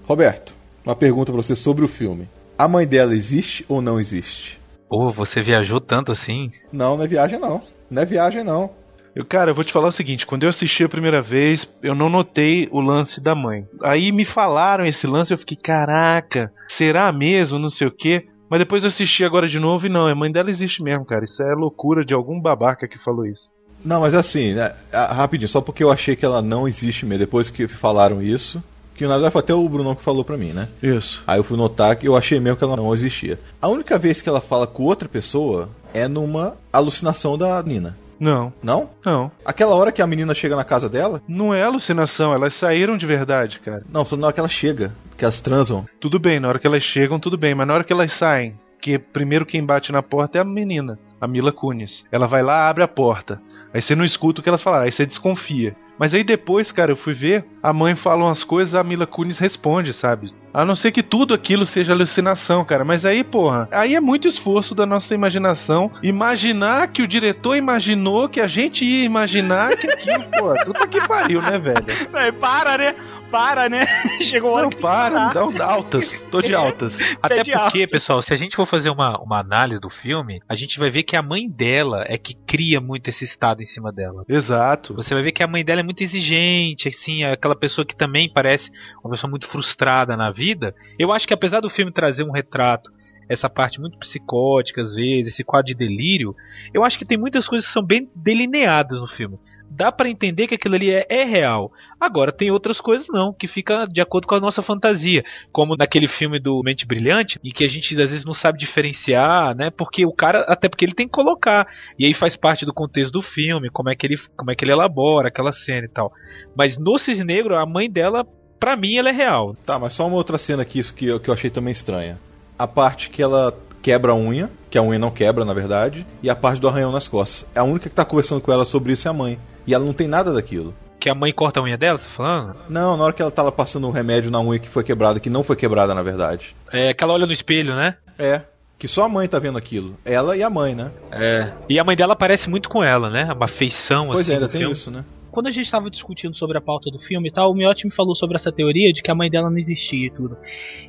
B: Roberto, uma pergunta pra você sobre o filme. A mãe dela existe ou não existe?
D: Pô, você viajou tanto assim?
B: Não, não é viagem não. Não é viagem não.
C: Eu, cara, eu vou te falar o seguinte: quando eu assisti a primeira vez, eu não notei o lance da mãe. Aí me falaram esse lance, eu fiquei, caraca, será mesmo? Não sei o quê. Mas depois eu assisti agora de novo e não, a mãe dela existe mesmo, cara. Isso é loucura de algum babaca que falou isso.
B: Não, mas assim, né, rapidinho, só porque eu achei que ela não existe mesmo, depois que falaram isso, que na verdade foi até o Brunão que falou pra mim, né?
C: Isso.
B: Aí eu fui notar que eu achei mesmo que ela não existia. A única vez que ela fala com outra pessoa é numa alucinação da Nina.
C: Não.
B: Não?
C: Não.
B: Aquela hora que a menina chega na casa dela?
C: Não é alucinação, elas saíram de verdade, cara.
B: Não, na hora que ela chega, que elas transam.
C: Tudo bem, na hora que elas chegam, tudo bem, mas na hora que elas saem, que primeiro quem bate na porta é a menina, a Mila Kunis. Ela vai lá, abre a porta. Aí você não escuta o que elas falaram, aí você desconfia. Mas aí depois, cara, eu fui ver, a mãe fala umas coisas, a Mila Kunis responde, sabe? A não ser que tudo aquilo seja alucinação, cara. Mas aí, porra, aí é muito esforço da nossa imaginação imaginar que o diretor imaginou que a gente ia imaginar que aquilo, pô, puta que pariu, né, velho?
A: Aí, [LAUGHS] para, né? Para, né? [LAUGHS] Chegou
C: Não, para,
A: parar.
C: dá um altas. Tô de altas. [LAUGHS]
D: Até
A: Pede
D: porque,
A: alta.
D: pessoal, se a gente for fazer uma, uma análise do filme, a gente vai ver que a mãe dela é que cria muito esse estado em cima dela.
C: Exato.
D: Você vai ver que a mãe dela é muito exigente, assim, é aquela pessoa que também parece uma pessoa muito frustrada na vida. Eu acho que apesar do filme trazer um retrato, essa parte muito psicótica às vezes, esse quadro de delírio, eu acho que tem muitas coisas que são bem delineadas no filme. Dá pra entender que aquilo ali é, é real. Agora tem outras coisas não, que fica de acordo com a nossa fantasia, como naquele filme do Mente Brilhante, e que a gente às vezes não sabe diferenciar, né? Porque o cara, até porque ele tem que colocar, e aí faz parte do contexto do filme, como é que ele, como é que ele elabora aquela cena e tal. Mas no Cisne Negro, a mãe dela, pra mim, ela é real.
B: Tá, mas só uma outra cena aqui que, que eu achei também estranha. A parte que ela quebra a unha, que a unha não quebra, na verdade, e a parte do arranhão nas costas. A única que tá conversando com ela sobre isso é a mãe. E ela não tem nada daquilo.
D: Que a mãe corta a unha dela, você tá falando?
B: Não, na hora que ela tava passando um remédio na unha que foi quebrada, que não foi quebrada, na verdade.
D: É que ela olha no espelho, né?
B: É. Que só a mãe tá vendo aquilo. Ela e a mãe, né?
D: É. E a mãe dela parece muito com ela, né? Uma feição
B: Pois
D: assim.
B: é, ainda tem
D: filme.
B: isso, né?
A: Quando a gente estava discutindo sobre a pauta do filme e tal, o Miotti me falou sobre essa teoria de que a mãe dela não existia e tudo.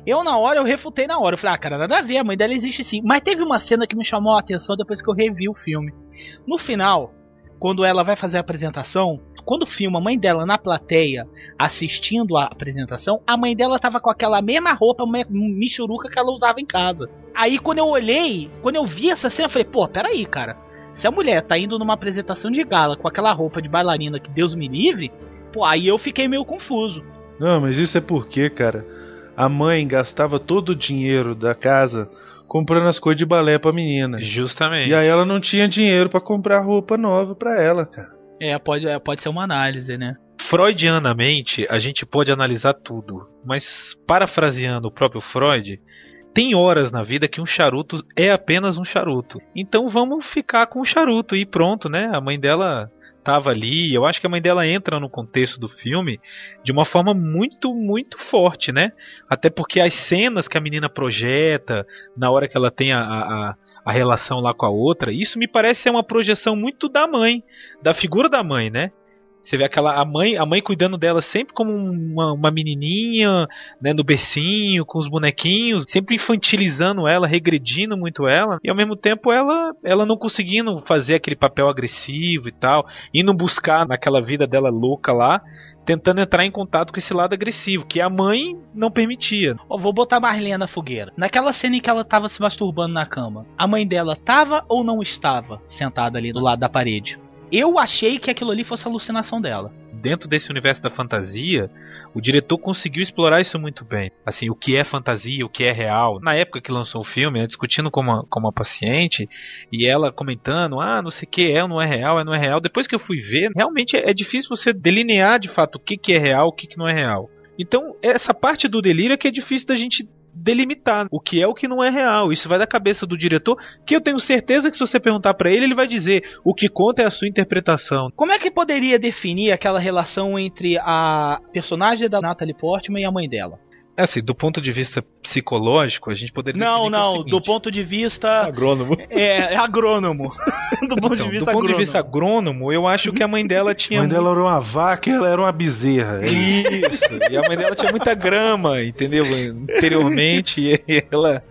A: Eu, na hora, eu refutei na hora. Eu falei, ah, cara, nada a ver, a mãe dela existe sim. Mas teve uma cena que me chamou a atenção depois que eu revi o filme. No final, quando ela vai fazer a apresentação, quando filma a mãe dela na plateia assistindo a apresentação, a mãe dela tava com aquela mesma roupa michuruca que ela usava em casa. Aí quando eu olhei, quando eu vi essa cena, eu falei, pô, peraí, cara. Se a mulher tá indo numa apresentação de gala com aquela roupa de bailarina que Deus me livre, pô, aí eu fiquei meio confuso.
C: Não, mas isso é porque, cara, a mãe gastava todo o dinheiro da casa comprando as coisas de balé pra menina.
D: Justamente.
C: E aí ela não tinha dinheiro pra comprar roupa nova pra ela, cara.
A: É, pode, é, pode ser uma análise, né?
D: Freudianamente, a gente pode analisar tudo, mas parafraseando o próprio Freud, tem horas na vida que um charuto é apenas um charuto. Então vamos ficar com o charuto e pronto, né? A mãe dela tava ali. Eu acho que a mãe dela entra no contexto do filme de uma forma muito, muito forte, né? Até porque as cenas que a menina projeta na hora que ela tem a, a, a relação lá com a outra, isso me parece ser uma projeção muito da mãe, da figura da mãe, né? Você vê aquela a mãe, a mãe cuidando dela sempre como uma, uma menininha, né, no bercinho, com os bonequinhos, sempre infantilizando ela, regredindo muito ela, e ao mesmo tempo ela, ela não conseguindo fazer aquele papel agressivo e tal, indo buscar naquela vida dela louca lá, tentando entrar em contato com esse lado agressivo, que a mãe não permitia.
A: Ó, vou botar mais lenha na fogueira. Naquela cena em que ela tava se masturbando na cama, a mãe dela tava ou não estava sentada ali do lado da parede? Eu achei que aquilo ali fosse alucinação dela.
D: Dentro desse universo da fantasia, o diretor conseguiu explorar isso muito bem. Assim, o que é fantasia, o que é real. Na época que lançou o filme, eu discutindo com uma, com uma paciente e ela comentando: ah, não sei o que é não é real, é não é real. Depois que eu fui ver, realmente é difícil você delinear de fato o que, que é real, o que, que não é real. Então, essa parte do delírio é que é difícil da gente delimitar o que é o que não é real. Isso vai da cabeça do diretor, que eu tenho certeza que se você perguntar para ele, ele vai dizer o que conta é a sua interpretação.
A: Como é que poderia definir aquela relação entre a personagem da Natalie Portman e a mãe dela?
D: Assim, do ponto de vista psicológico, a gente poderia.
A: Não,
D: é
A: não, do ponto de vista.
B: Agrônomo. [LAUGHS]
A: É, é agrônomo. [LAUGHS] do ponto
D: Então,
A: de vista
D: do ponto
A: agrônomo.
D: de vista agrônomo, eu acho que a mãe dela [LAUGHS]
C: A
D: tinha.
C: mãe dela era uma vaca e ela era uma bezerra. É isso.
D: Isso. E a mãe dela tinha muita grama, entendeu? Anteriormente, e ela.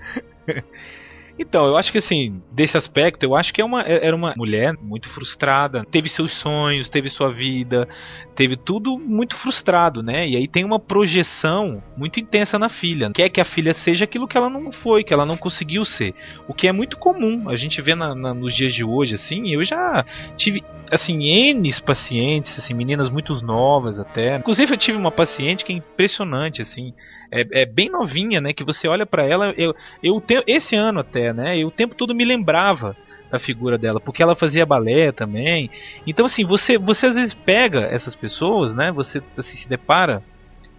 D: Então, eu acho que assim, desse aspecto, eu acho que é uma, era uma mulher muito frustrada. Teve seus sonhos, teve sua vida, teve tudo muito frustrado, né? E aí tem uma projeção muito intensa na filha. Quer que a filha seja aquilo que ela não foi, que ela não conseguiu ser. O que é muito comum. A gente vê na- na- nos dias de hoje, assim, eu já tive assim, N pacientes, assim, meninas muito novas até. Inclusive eu tive uma paciente que é impressionante, assim, é, é bem novinha, né? Que você olha pra ela, eu, eu te- esse ano até, né? Eu o tempo todo me lembrava da figura dela, porque ela fazia balé também. Então assim, você você às vezes pega essas pessoas, né? Você assim, se depara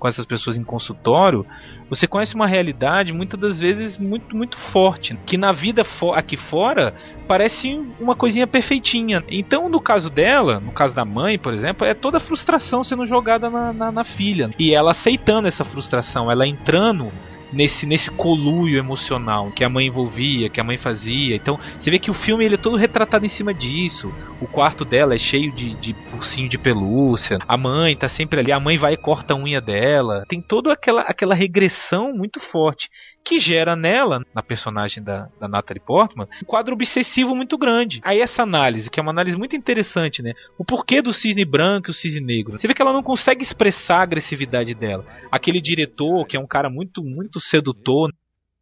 D: com essas pessoas em consultório, você conhece uma realidade muitas das vezes muito muito forte, que na vida fo- aqui fora parece uma coisinha perfeitinha. Então, no caso dela, no caso da mãe, por exemplo, é toda a frustração sendo jogada na, na, na filha. E ela aceitando essa frustração, ela entrando nesse, nesse colúrio emocional que a mãe envolvia, que a mãe fazia. Então, você vê que o filme ele é todo retratado em cima disso. O quarto dela é cheio de, de ursinho de pelúcia. A mãe tá sempre ali, a mãe vai e corta a unha dela. Tem toda aquela, aquela regressão muito forte que gera nela, na personagem da, da Natalie Portman, um quadro obsessivo muito grande. Aí essa análise, que é uma análise muito interessante, né? O porquê do cisne branco e o cisne negro. Você vê que ela não consegue expressar a agressividade dela. Aquele diretor, que é um cara muito, muito sedutor,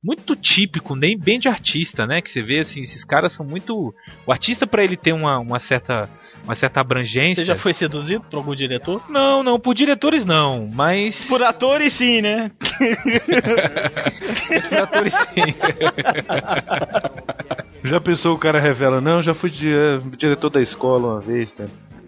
D: muito típico, nem bem de artista, né? Que você vê assim, esses caras são muito. O artista, para ele ter uma, uma certa. Uma certa abrangência.
A: Você já foi seduzido por algum diretor?
D: Não, não, por diretores não, mas.
A: Por atores sim, né? [LAUGHS]
D: por atores sim.
C: Já pensou o cara revela, não, já fui di- diretor da escola uma vez, tá?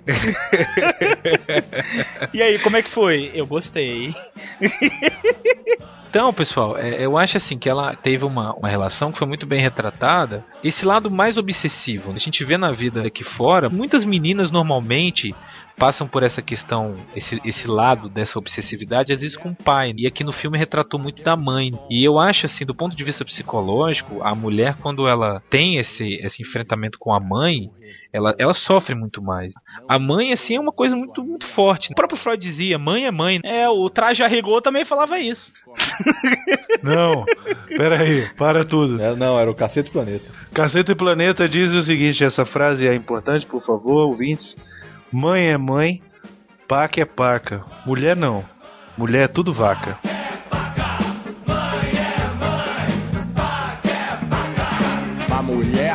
C: [LAUGHS]
A: E aí, como é que foi? Eu gostei. [LAUGHS]
D: Então, pessoal, é, eu acho assim que ela teve uma, uma relação que foi muito bem retratada. Esse lado mais obsessivo. A gente vê na vida aqui fora, muitas meninas normalmente passam por essa questão, esse, esse lado dessa obsessividade, às vezes com o pai. E aqui no filme retratou muito da mãe. E eu acho assim, do ponto de vista psicológico, a mulher quando ela tem esse, esse enfrentamento com a mãe, ela, ela sofre muito mais. A mãe, assim, é uma coisa muito, muito forte. O próprio Freud dizia, mãe é mãe.
A: É, o Traje a Rigor também falava isso. [LAUGHS]
C: Não, pera aí, para tudo.
B: É, não, era o Cacete Planeta.
C: Caceta e Planeta diz o seguinte, essa frase é importante, por favor, ouvintes. Mãe é mãe, paca é paca. Mulher não. Mulher é tudo vaca.
K: Pra mulher,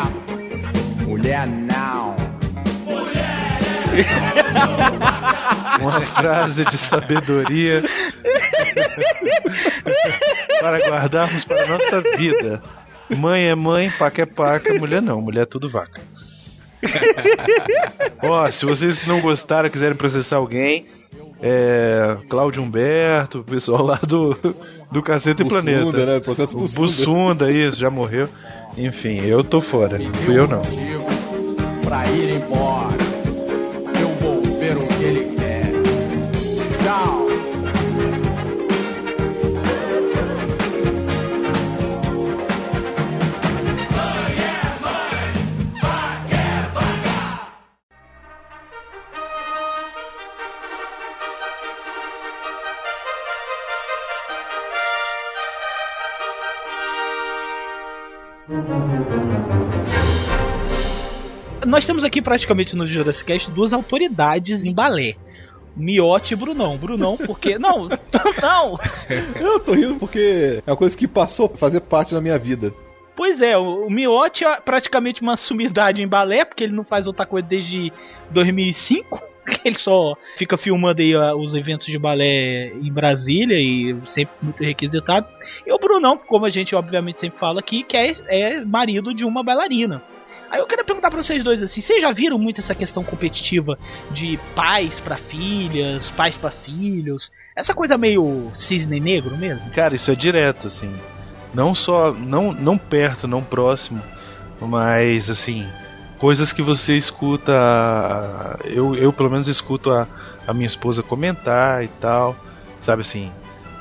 K: mulher não. [LAUGHS]
C: Uma frase de sabedoria [LAUGHS] para guardarmos para a nossa vida. Mãe é mãe, paca é paca, mulher não, mulher é tudo vaca. [LAUGHS] Ó, se vocês não gostaram, quiserem processar alguém, é, Cláudio Humberto, o pessoal lá do, do Cacete e
B: Bussunda,
C: Planeta.
B: né? Processo
C: O
B: Bussunda.
C: Bussunda, isso, já morreu. Enfim, eu tô fora. Fui eu não.
K: pra ir embora.
A: Nós temos aqui praticamente no Jurassic Cast duas autoridades em balé. Miotti e Brunão. Brunão, porque. Não, [LAUGHS] não!
B: Eu tô rindo porque é uma coisa que passou a fazer parte da minha vida.
A: Pois é, o Miotti é praticamente uma sumidade em balé, porque ele não faz outra coisa desde 2005. [LAUGHS] que Ele só fica filmando aí os eventos de balé em Brasília e sempre muito requisitado. E o Brunão, como a gente obviamente sempre fala aqui, que é, é marido de uma bailarina. Aí eu quero perguntar pra vocês dois assim, vocês já viram muito essa questão competitiva de pais pra filhas, pais pra filhos? Essa coisa meio cisne negro mesmo?
C: Cara, isso é direto, assim. Não só. Não, não perto, não próximo, mas assim. Coisas que você escuta. Eu, eu pelo menos escuto a, a minha esposa comentar e tal. Sabe assim.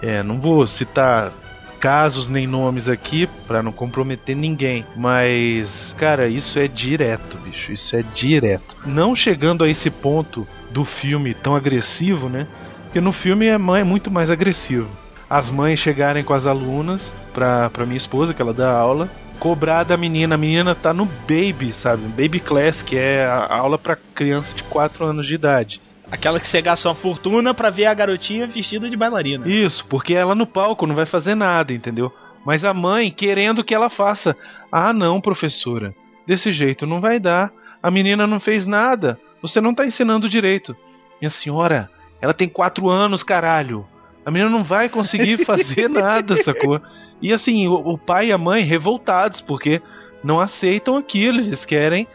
C: É, não vou citar casos nem nomes aqui pra não comprometer ninguém, mas cara, isso é direto, bicho, isso é direto. Não chegando a esse ponto do filme tão agressivo, né? Porque no filme a mãe é muito mais agressivo. As mães chegarem com as alunas pra, pra minha esposa, que ela dá aula, cobrar da menina. A menina tá no baby, sabe? Baby class, que é a aula pra criança de 4 anos de idade.
A: Aquela que você gasta uma fortuna pra ver a garotinha vestida de bailarina.
C: Isso, porque ela no palco não vai fazer nada, entendeu? Mas a mãe querendo que ela faça. Ah, não, professora. Desse jeito não vai dar. A menina não fez nada. Você não tá ensinando direito. Minha senhora, ela tem quatro anos, caralho. A menina não vai conseguir [LAUGHS] fazer nada, sacou? E assim, o, o pai e a mãe revoltados, porque não aceitam aquilo. Eles querem,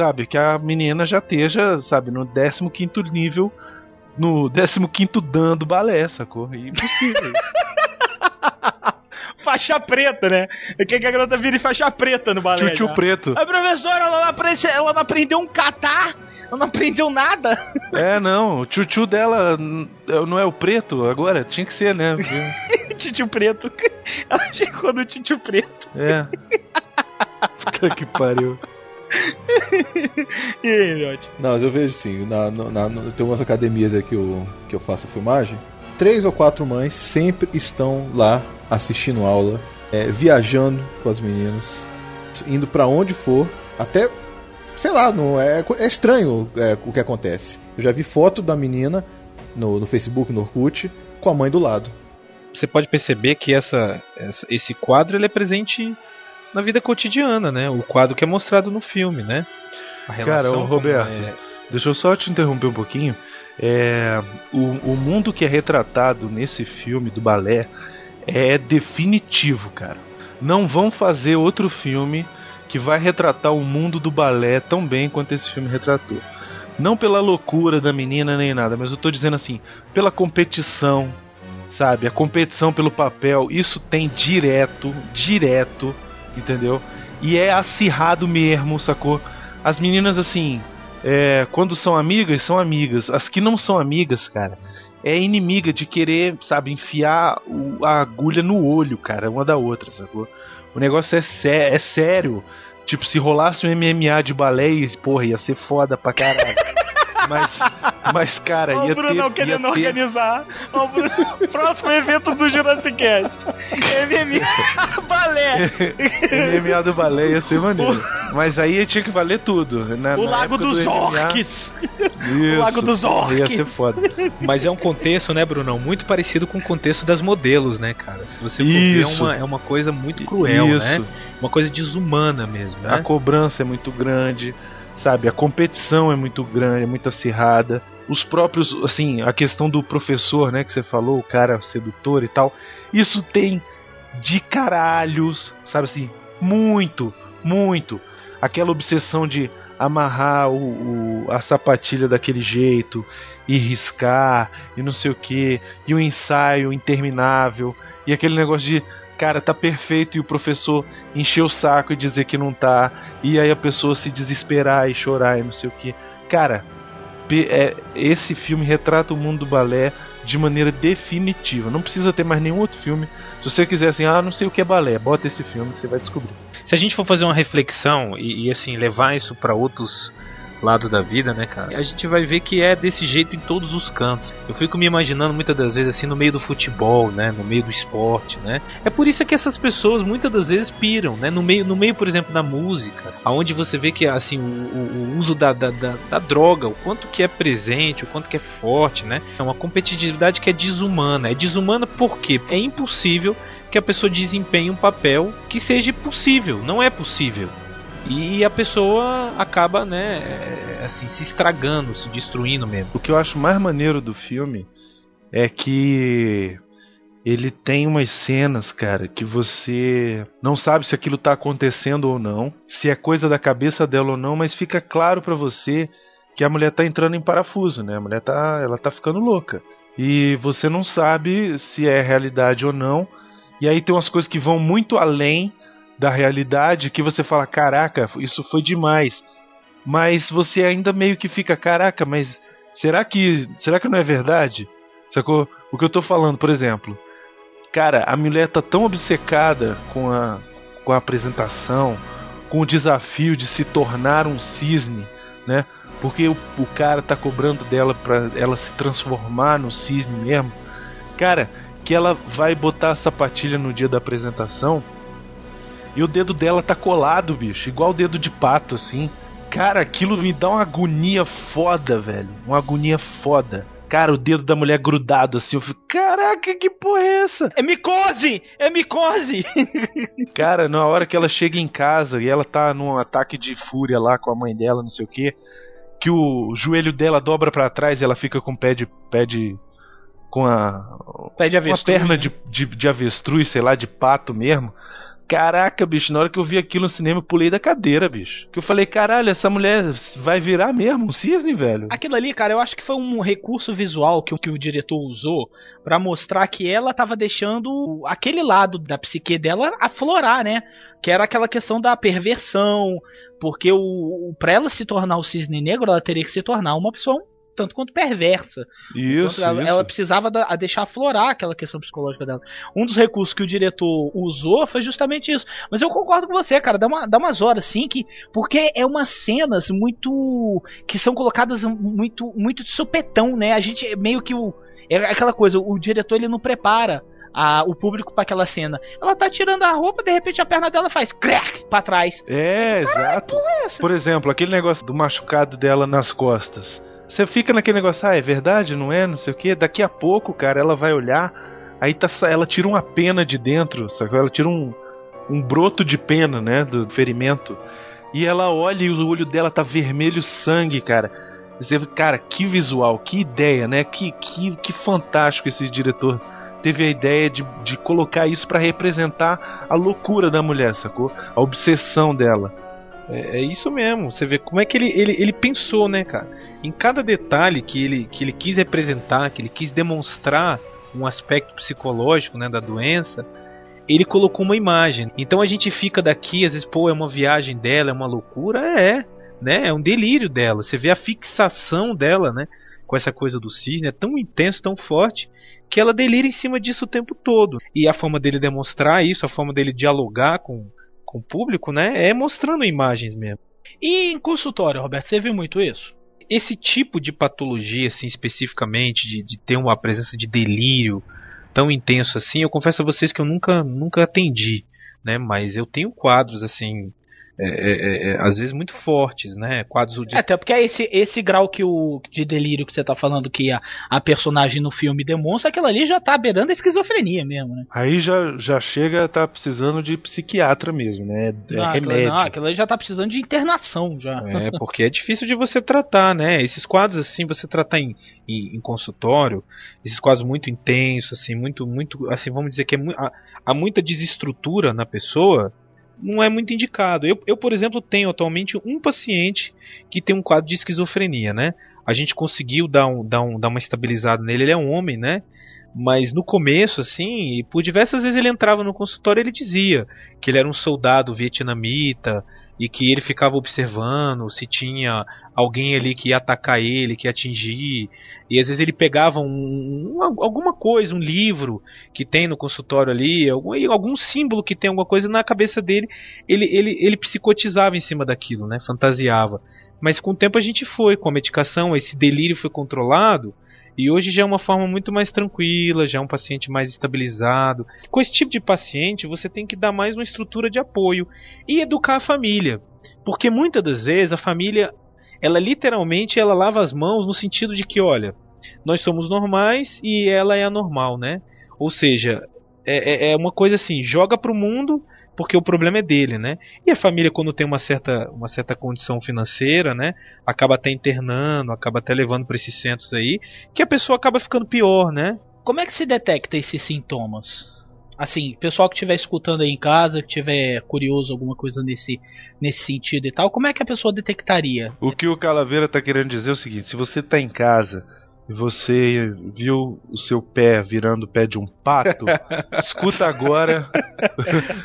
C: sabe, que a menina já esteja, sabe, no 15 nível, no 15 dan do balé, sacou? E impossível. [LAUGHS]
A: faixa preta, né? Quer que a garota vire faixa preta no balé. Já.
C: preto.
A: A professora, ela não, aprende, ela não aprendeu um catar, ela não aprendeu nada.
C: É, não, o tchutchu dela não é o preto agora? Tinha que ser, né? [LAUGHS]
A: Titio preto. Ela chegou no titio preto.
C: É. [LAUGHS] Puta que pariu. [LAUGHS]
A: E aí, Miotti?
B: Não, mas eu vejo sim. Na, na, na- tem umas academias aí que eu, que eu faço filmagem. Três ou quatro mães sempre estão lá assistindo aula, é, viajando com as meninas, indo pra onde for, até sei lá, não é, é estranho é, o que acontece. Eu já vi foto da menina no, no Facebook, no Orkut, com a mãe do lado.
D: Você pode perceber que essa, essa- esse quadro ele é presente na vida cotidiana, né? O quadro que é mostrado no filme, né?
C: Cara, ô, Roberto,
D: é-
C: deixa eu só te interromper um pouquinho. É, o, o mundo que é retratado nesse filme do balé é definitivo, cara. Não vão fazer outro filme que vai retratar o mundo do balé tão bem quanto esse filme retratou. Não pela loucura da menina nem nada, mas eu tô dizendo assim, pela competição, sabe? A competição pelo papel, isso tem direto, direto, entendeu? E é acirrado mesmo, sacou? As meninas, assim, é, quando são amigas, são amigas. As que não são amigas, cara, é inimiga de querer, sabe, enfiar o- a agulha no olho, cara, uma da outra, sacou? O negócio é, sé é sério. Tipo, se rolasse um MMA de balé, e, porra, ia ser foda pra caralho. [LAUGHS] Mas, mas cara,
A: Ó,
C: ia
A: o Brunão
C: ter, ia
A: querendo
C: ter...
A: organizar. O Bruno- Próximo evento do Jurassic Cast. MMA [LAUGHS] Balé.
C: MMA do balé ia ser maneiro. Mas aí tinha que valer tudo. Na,
A: O
C: na
A: Lago
C: do
A: dos
C: MMA,
A: Orques.
C: Isso,
A: Lago dos Orques.
C: Ia ser foda.
D: Mas é um contexto, né, Brunão? Muito parecido com o contexto das modelos, né, cara? Se você for ver, é
C: Isso.
D: uma, é uma coisa muito cruel,
C: Isso.
D: né? Uma coisa desumana mesmo, né?
C: A cobrança é muito grande, sabe? A competição é muito grande, é muito acirrada. Os próprios, assim, a questão do professor, né, que você falou, o cara sedutor e tal. Isso tem de caralhos, sabe assim? Muito, muito. Aquela obsessão de, amarrar o, o- a sapatilha daquele jeito e riscar e não sei o que, e o ensaio interminável, e aquele negócio de cara, tá perfeito e o professor encher o saco e dizer que não tá, e aí a pessoa se desesperar e chorar e não sei o que. Cara, é, esse filme retrata o mundo do balé de maneira definitiva. Não precisa ter mais nenhum outro filme. Se você quiser assim, ah, não sei o que é balé, bota esse filme que você vai descobrir.
D: Se a gente for fazer uma reflexão e, e, assim levar isso pra outros lados da vida, né, cara? A gente vai ver que é desse jeito em todos os cantos. Eu fico me imaginando muitas das vezes assim no meio do futebol, né, no meio do esporte, né? É por isso que essas pessoas muitas das vezes piram, né? No meio, no meio, por exemplo, da música, aonde você vê que assim o, o- o uso da, da, da, da droga, o quanto que é presente, o quanto que é forte, né? É uma competitividade que é desumana. É desumana porque é impossível que a pessoa desempenhe um papel que seja possível. Não é possível. E a pessoa acaba, né, é, assim, se estragando, se destruindo mesmo.
C: O que eu acho mais maneiro do filme é que ele tem umas cenas, cara, que você não sabe se aquilo tá acontecendo ou não, se é coisa da cabeça dela ou não, mas fica claro pra você que a mulher tá entrando em parafuso, né? A mulher tá, ela tá ficando louca. E você não sabe se é realidade ou não. E aí tem umas coisas que vão muito além da realidade que você fala, caraca, isso foi demais. Mas você ainda meio que fica, caraca, mas será que será que não é verdade? Sacou? O que eu tô falando, por exemplo, cara, a mulher tá tão obcecada com a com a apresentação, com o desafio de se tornar um cisne, né? Porque o, o cara tá cobrando dela pra ela se transformar no cisne mesmo. Cara, que ela vai botar a sapatilha no dia da apresentação e o dedo dela tá colado, bicho, igual o dedo de pato, assim. Cara, aquilo me dá uma agonia foda, velho. Uma agonia foda. Cara, o dedo da mulher grudado assim, eu fico, caraca, que porra é essa?
A: É micose! É micose! [LAUGHS]
C: Cara, na hora que ela chega em casa e ela tá num ataque de fúria lá com a mãe dela, não sei o que, que o joelho dela dobra pra trás e ela fica com o pé de. pé de. com a.
A: Pé de
C: com a
A: avestruz,
C: perna
A: né?
C: de, de, de avestruz, sei lá, de pato mesmo. Caraca, bicho, na hora que eu vi aquilo no cinema, eu pulei da cadeira, bicho. Que eu falei, caralho, essa mulher vai virar mesmo um cisne, velho.
A: Aquilo ali, cara, eu acho que foi um recurso visual que, o- que o diretor usou pra mostrar que ela tava deixando aquele lado da psique dela aflorar, né? Que era aquela questão da perversão, porque o, o para ela se tornar o cisne negro, ela teria que se tornar uma pessoa tanto quanto perversa.
C: Isso,
A: ela,
C: isso.
A: ela precisava da- a deixar aflorar aquela questão psicológica dela. Um dos recursos que o diretor usou foi justamente isso. Mas eu concordo com você, cara. Dá, uma, dá umas horas assim que. Porque é umas cenas muito. que são colocadas muito, muito de supetão, né? A gente é meio que o. É aquela coisa, o diretor ele não prepara. a- o público para aquela cena. Ela tá tirando a roupa, de repente a perna dela faz crack pra trás.
C: É, exato.
A: essa?
C: Por exemplo, aquele negócio do machucado dela nas costas. Você fica naquele negócio, ah, é verdade, não é, não sei o que. Daqui a pouco, cara, ela vai olhar, aí tá, ela tira uma pena de dentro, sacou? Ela tira um, um broto de pena, né, do ferimento. E ela olha e o olho dela tá vermelho sangue, cara. Você, cara, que visual, que ideia, né? Que, que, que fantástico esse diretor teve a ideia de, de colocar isso pra representar a loucura da mulher, sacou? A obsessão dela.
D: É, é isso mesmo. Você vê como é que ele, ele, ele pensou, né, cara? Em cada detalhe que ele, que ele quis representar, que ele quis demonstrar um aspecto psicológico né, da doença, ele colocou uma imagem. Então a gente fica daqui, às vezes, pô, é uma viagem dela, é uma loucura, é, né? É um delírio dela. Você vê a fixação dela, né? Com essa coisa do cisne, é tão intenso, tão forte, que ela delira em cima disso o tempo todo. E a forma dele demonstrar isso, a forma dele dialogar com, com o público, né? É mostrando imagens mesmo.
A: E em consultório, Roberto, você viu muito isso?
D: Esse tipo de patologia, assim, especificamente, de, de ter uma presença de delírio tão intenso assim, eu confesso a vocês que eu nunca, nunca atendi, né? Mas eu tenho quadros, assim, é, é, é, às vezes muito fortes, né? Quadros de
A: É, até porque é esse, esse grau que o, de delírio que você tá falando que a, a personagem no filme demonstra, aquilo ali já tá beirando a esquizofrenia mesmo, né?
C: Aí já, já chega a tá precisando de psiquiatra mesmo, né? É
A: não, aquilo,
C: remédio.
A: não, aquilo ali já tá precisando de internação já.
D: É, porque é difícil de você tratar, né? Esses quadros, assim, você tratar em, em, em consultório, esses quadros muito intensos, assim, muito, muito, assim, vamos dizer que é há, há muita desestrutura na pessoa, não é muito indicado. Eu, eu, por exemplo, tenho atualmente um paciente que tem um quadro de esquizofrenia, né? A gente conseguiu dar, um, dar, um, dar uma estabilizada nele, ele é um homem, né? Mas no começo, assim, por diversas vezes ele entrava no consultório e ele dizia que ele era um soldado vietnamita e que ele ficava observando se tinha alguém ali que ia atacar ele, que ia atingir. E às vezes ele pegava um, um, alguma coisa, um livro que tem no consultório ali, algum, algum símbolo que tem alguma coisa na cabeça dele, ele, ele, ele psicotizava em cima daquilo, né? Fantasiava. Mas com o tempo a gente foi, com a medicação, esse delírio foi controlado. E hoje já é uma forma muito mais tranquila, já é um paciente mais estabilizado. Com esse tipo de paciente, você tem que dar mais uma estrutura de apoio e educar a família. Porque muitas das vezes a família, ela literalmente ela lava as mãos no sentido de que, olha, nós somos normais e ela é anormal, né? Ou seja, é, é, é uma coisa assim, joga pro mundo porque o problema é dele, né? E a família quando tem uma certa, uma certa condição financeira, né, acaba até internando, acaba até levando para esses centros aí, que a pessoa acaba ficando pior, né?
A: Como é que se detecta esses sintomas? Assim, pessoal que estiver escutando aí em casa, que tiver curioso alguma coisa nesse, nesse sentido e tal, como é que a pessoa detectaria?
C: O que o Calaveira tá querendo dizer é o seguinte: se você tá em casa você viu o seu pé virando o pé de um pato, [LAUGHS] escuta agora.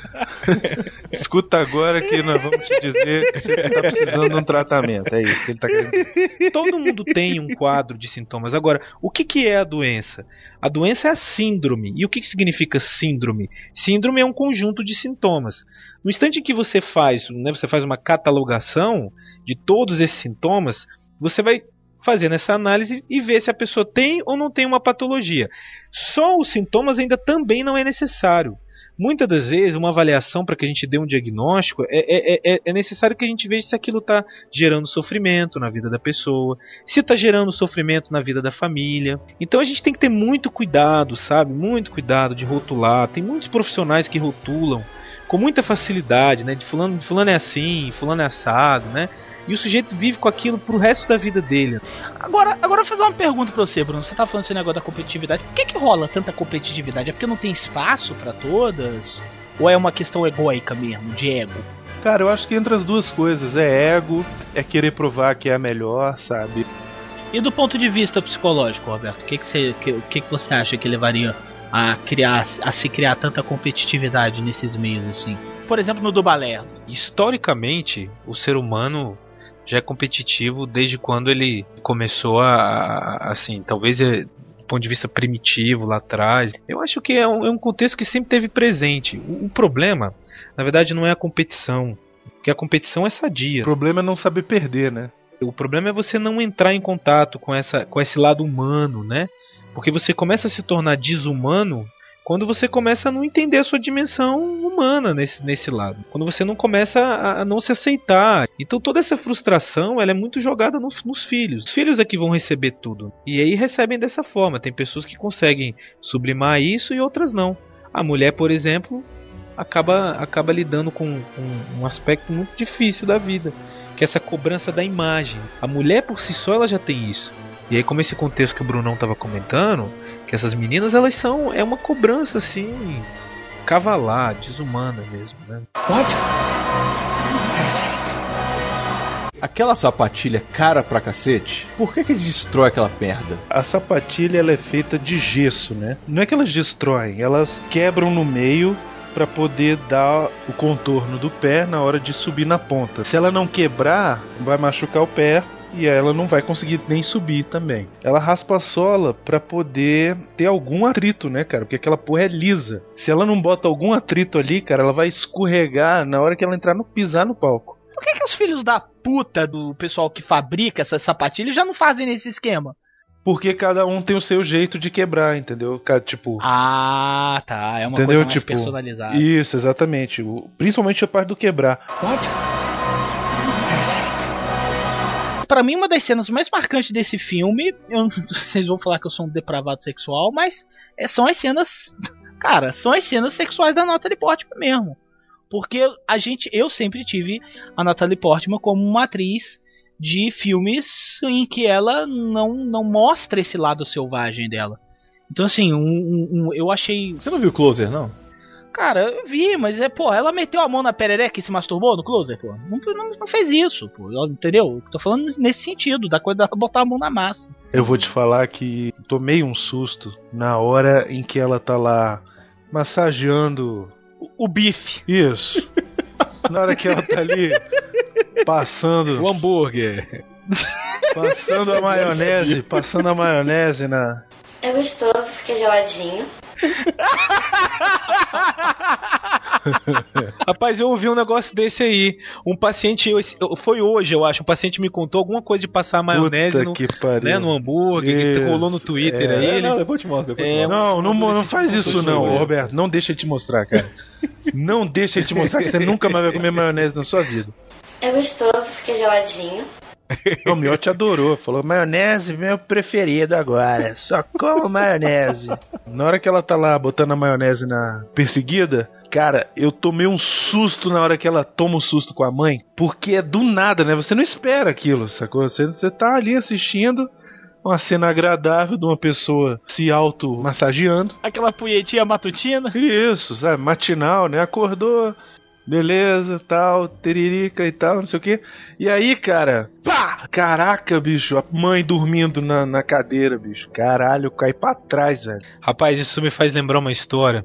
C: [LAUGHS] escuta agora que nós vamos te dizer que você está precisando de um tratamento. É isso que ele está querendo dizer.
D: Todo mundo tem um quadro de sintomas. Agora, o que, que é a doença? A doença é a síndrome. E o que, que significa síndrome? Síndrome é um conjunto de sintomas. No instante que você faz, né, você faz uma catalogação de todos esses sintomas, você vai fazendo essa análise e ver se a pessoa tem ou não tem uma patologia. Só os sintomas ainda também não é necessário. Muitas das vezes, uma avaliação para que a gente dê um diagnóstico é, é, é, é necessário que a gente veja se aquilo está gerando sofrimento na vida da pessoa, se está gerando sofrimento na vida da família. Então a gente tem que ter muito cuidado, sabe? Muito cuidado de rotular. Tem muitos profissionais que rotulam com muita facilidade, né? De fulano, fulano é assim, fulano é assado, né? E o sujeito vive com aquilo pro resto da vida dele.
A: Agora, agora eu vou fazer uma pergunta pra você, Bruno. Você tá falando esse negócio da competitividade. Por que, que rola tanta competitividade? É porque não tem espaço para todas? Ou é uma questão egóica mesmo, de ego?
C: Cara, eu acho que entre as duas coisas é ego, é querer provar que é a melhor, sabe?
A: E do ponto de vista psicológico, Roberto, o que, que, você, que, que, que você acha que levaria a criar a se criar tanta competitividade nesses meios assim? Por exemplo, no do balé.
D: Historicamente, o ser humano já é competitivo desde quando ele começou a, a assim, talvez é, do ponto de vista primitivo lá atrás. Eu acho que é um, é um contexto que sempre teve presente. O, o, problema, na verdade, não é a competição, porque a competição é sadia.
C: O problema é não saber perder, né?
D: O problema é você não entrar em contato com, essa, com esse lado humano, né? Porque você começa a se tornar desumano quando você começa a não entender a sua dimensão humana nesse, nesse lado. Quando você não começa a, a não se aceitar. Então toda essa frustração ela é muito jogada nos, nos, filhos. Os filhos é que vão receber tudo. E aí recebem dessa forma. Tem pessoas que conseguem sublimar isso e outras não. A mulher, por exemplo, acaba, acaba lidando com, com um aspecto muito difícil da vida. Que é essa cobrança da imagem. A mulher por si só ela já tem isso. E aí, como esse contexto que o Brunão estava comentando, que essas meninas elas são é uma cobrança assim cavalar, desumana mesmo, né? What?
B: Aquela sapatilha cara pra cacete, por que que destrói aquela merda?
C: A sapatilha ela é feita de gesso, né? Não é que elas destroem, elas quebram no meio para poder dar o contorno do pé na hora de subir na ponta. Se ela não quebrar, vai machucar o pé e ela não vai conseguir nem subir também. Ela raspa a sola para poder ter algum atrito, né, cara? Porque aquela porra é lisa. Se ela não bota algum atrito ali, cara, ela vai escorregar na hora que ela entrar no pisar no palco.
A: Por que, que os filhos da puta do pessoal que fabrica essas sapatilhas já não fazem nesse esquema?
C: Porque cada um tem o seu jeito de quebrar, entendeu? Tipo.
A: Ah, tá. É uma entendeu? coisa mais tipo, personalizada.
C: Isso, exatamente. Principalmente a parte do quebrar. What?
A: Para mim, uma das cenas mais marcantes desse filme, eu, vocês vão falar que eu sou um depravado sexual, mas é, são as cenas, [LAUGHS] cara, são as cenas sexuais da Natalie Portman mesmo. Porque a gente, eu sempre tive a Natalie Portman como uma atriz de filmes em que ela não, não mostra esse lado selvagem dela. Então, assim, um, um, um, eu achei.
B: Você não viu Closer, não?
A: Cara, eu vi, mas é, pô, ela meteu a mão na perereca e se masturbou no closer, pô. Não, não, não fez isso, pô. Entendeu? Tô falando nesse sentido, da coisa dela botar a mão na massa.
C: Eu vou te falar que tomei um susto na hora em que ela tá lá massageando
A: o, o bife.
C: Isso. [LAUGHS] na hora que ela tá ali passando
D: o hambúrguer.
C: Passando a maionese, passando a maionese na.
F: É gostoso porque é geladinho. [LAUGHS]
D: Rapaz, eu ouvi um negócio desse aí. Um paciente, foi hoje, eu acho, um paciente me contou alguma coisa de passar maionese no, né, no hambúrguer, que rolou no Twitter
B: é,
D: aí.
B: É,
D: ele...
B: não, depois eu te mostro. Depois
D: É,
B: mostro.
C: Não, não, não faz isso não, Roberto. Não deixa ele te mostrar, cara. Não deixa ele te mostrar que você nunca mais vai comer maionese na sua vida.
F: É gostoso porque é geladinho. [LAUGHS]
C: O Miotti adorou, falou maionese meu preferido agora, só como maionese. Na hora que ela tá lá botando a maionese na perseguida, cara, eu tomei um susto na hora que ela toma o susto com a mãe, porque é do nada, né? Você não espera aquilo, sacou? Você, você tá ali assistindo uma cena agradável de uma pessoa se auto-massageando.
A: Aquela punhetinha matutina.
C: Isso, sabe? Matinal, né? Acordou, beleza, tal, teririca e tal, não sei o que. E aí, cara, pá! Caraca, bicho, a mãe dormindo na, na cadeira, bicho. Caralho, cai pra trás, velho.
D: Rapaz, isso me faz lembrar uma história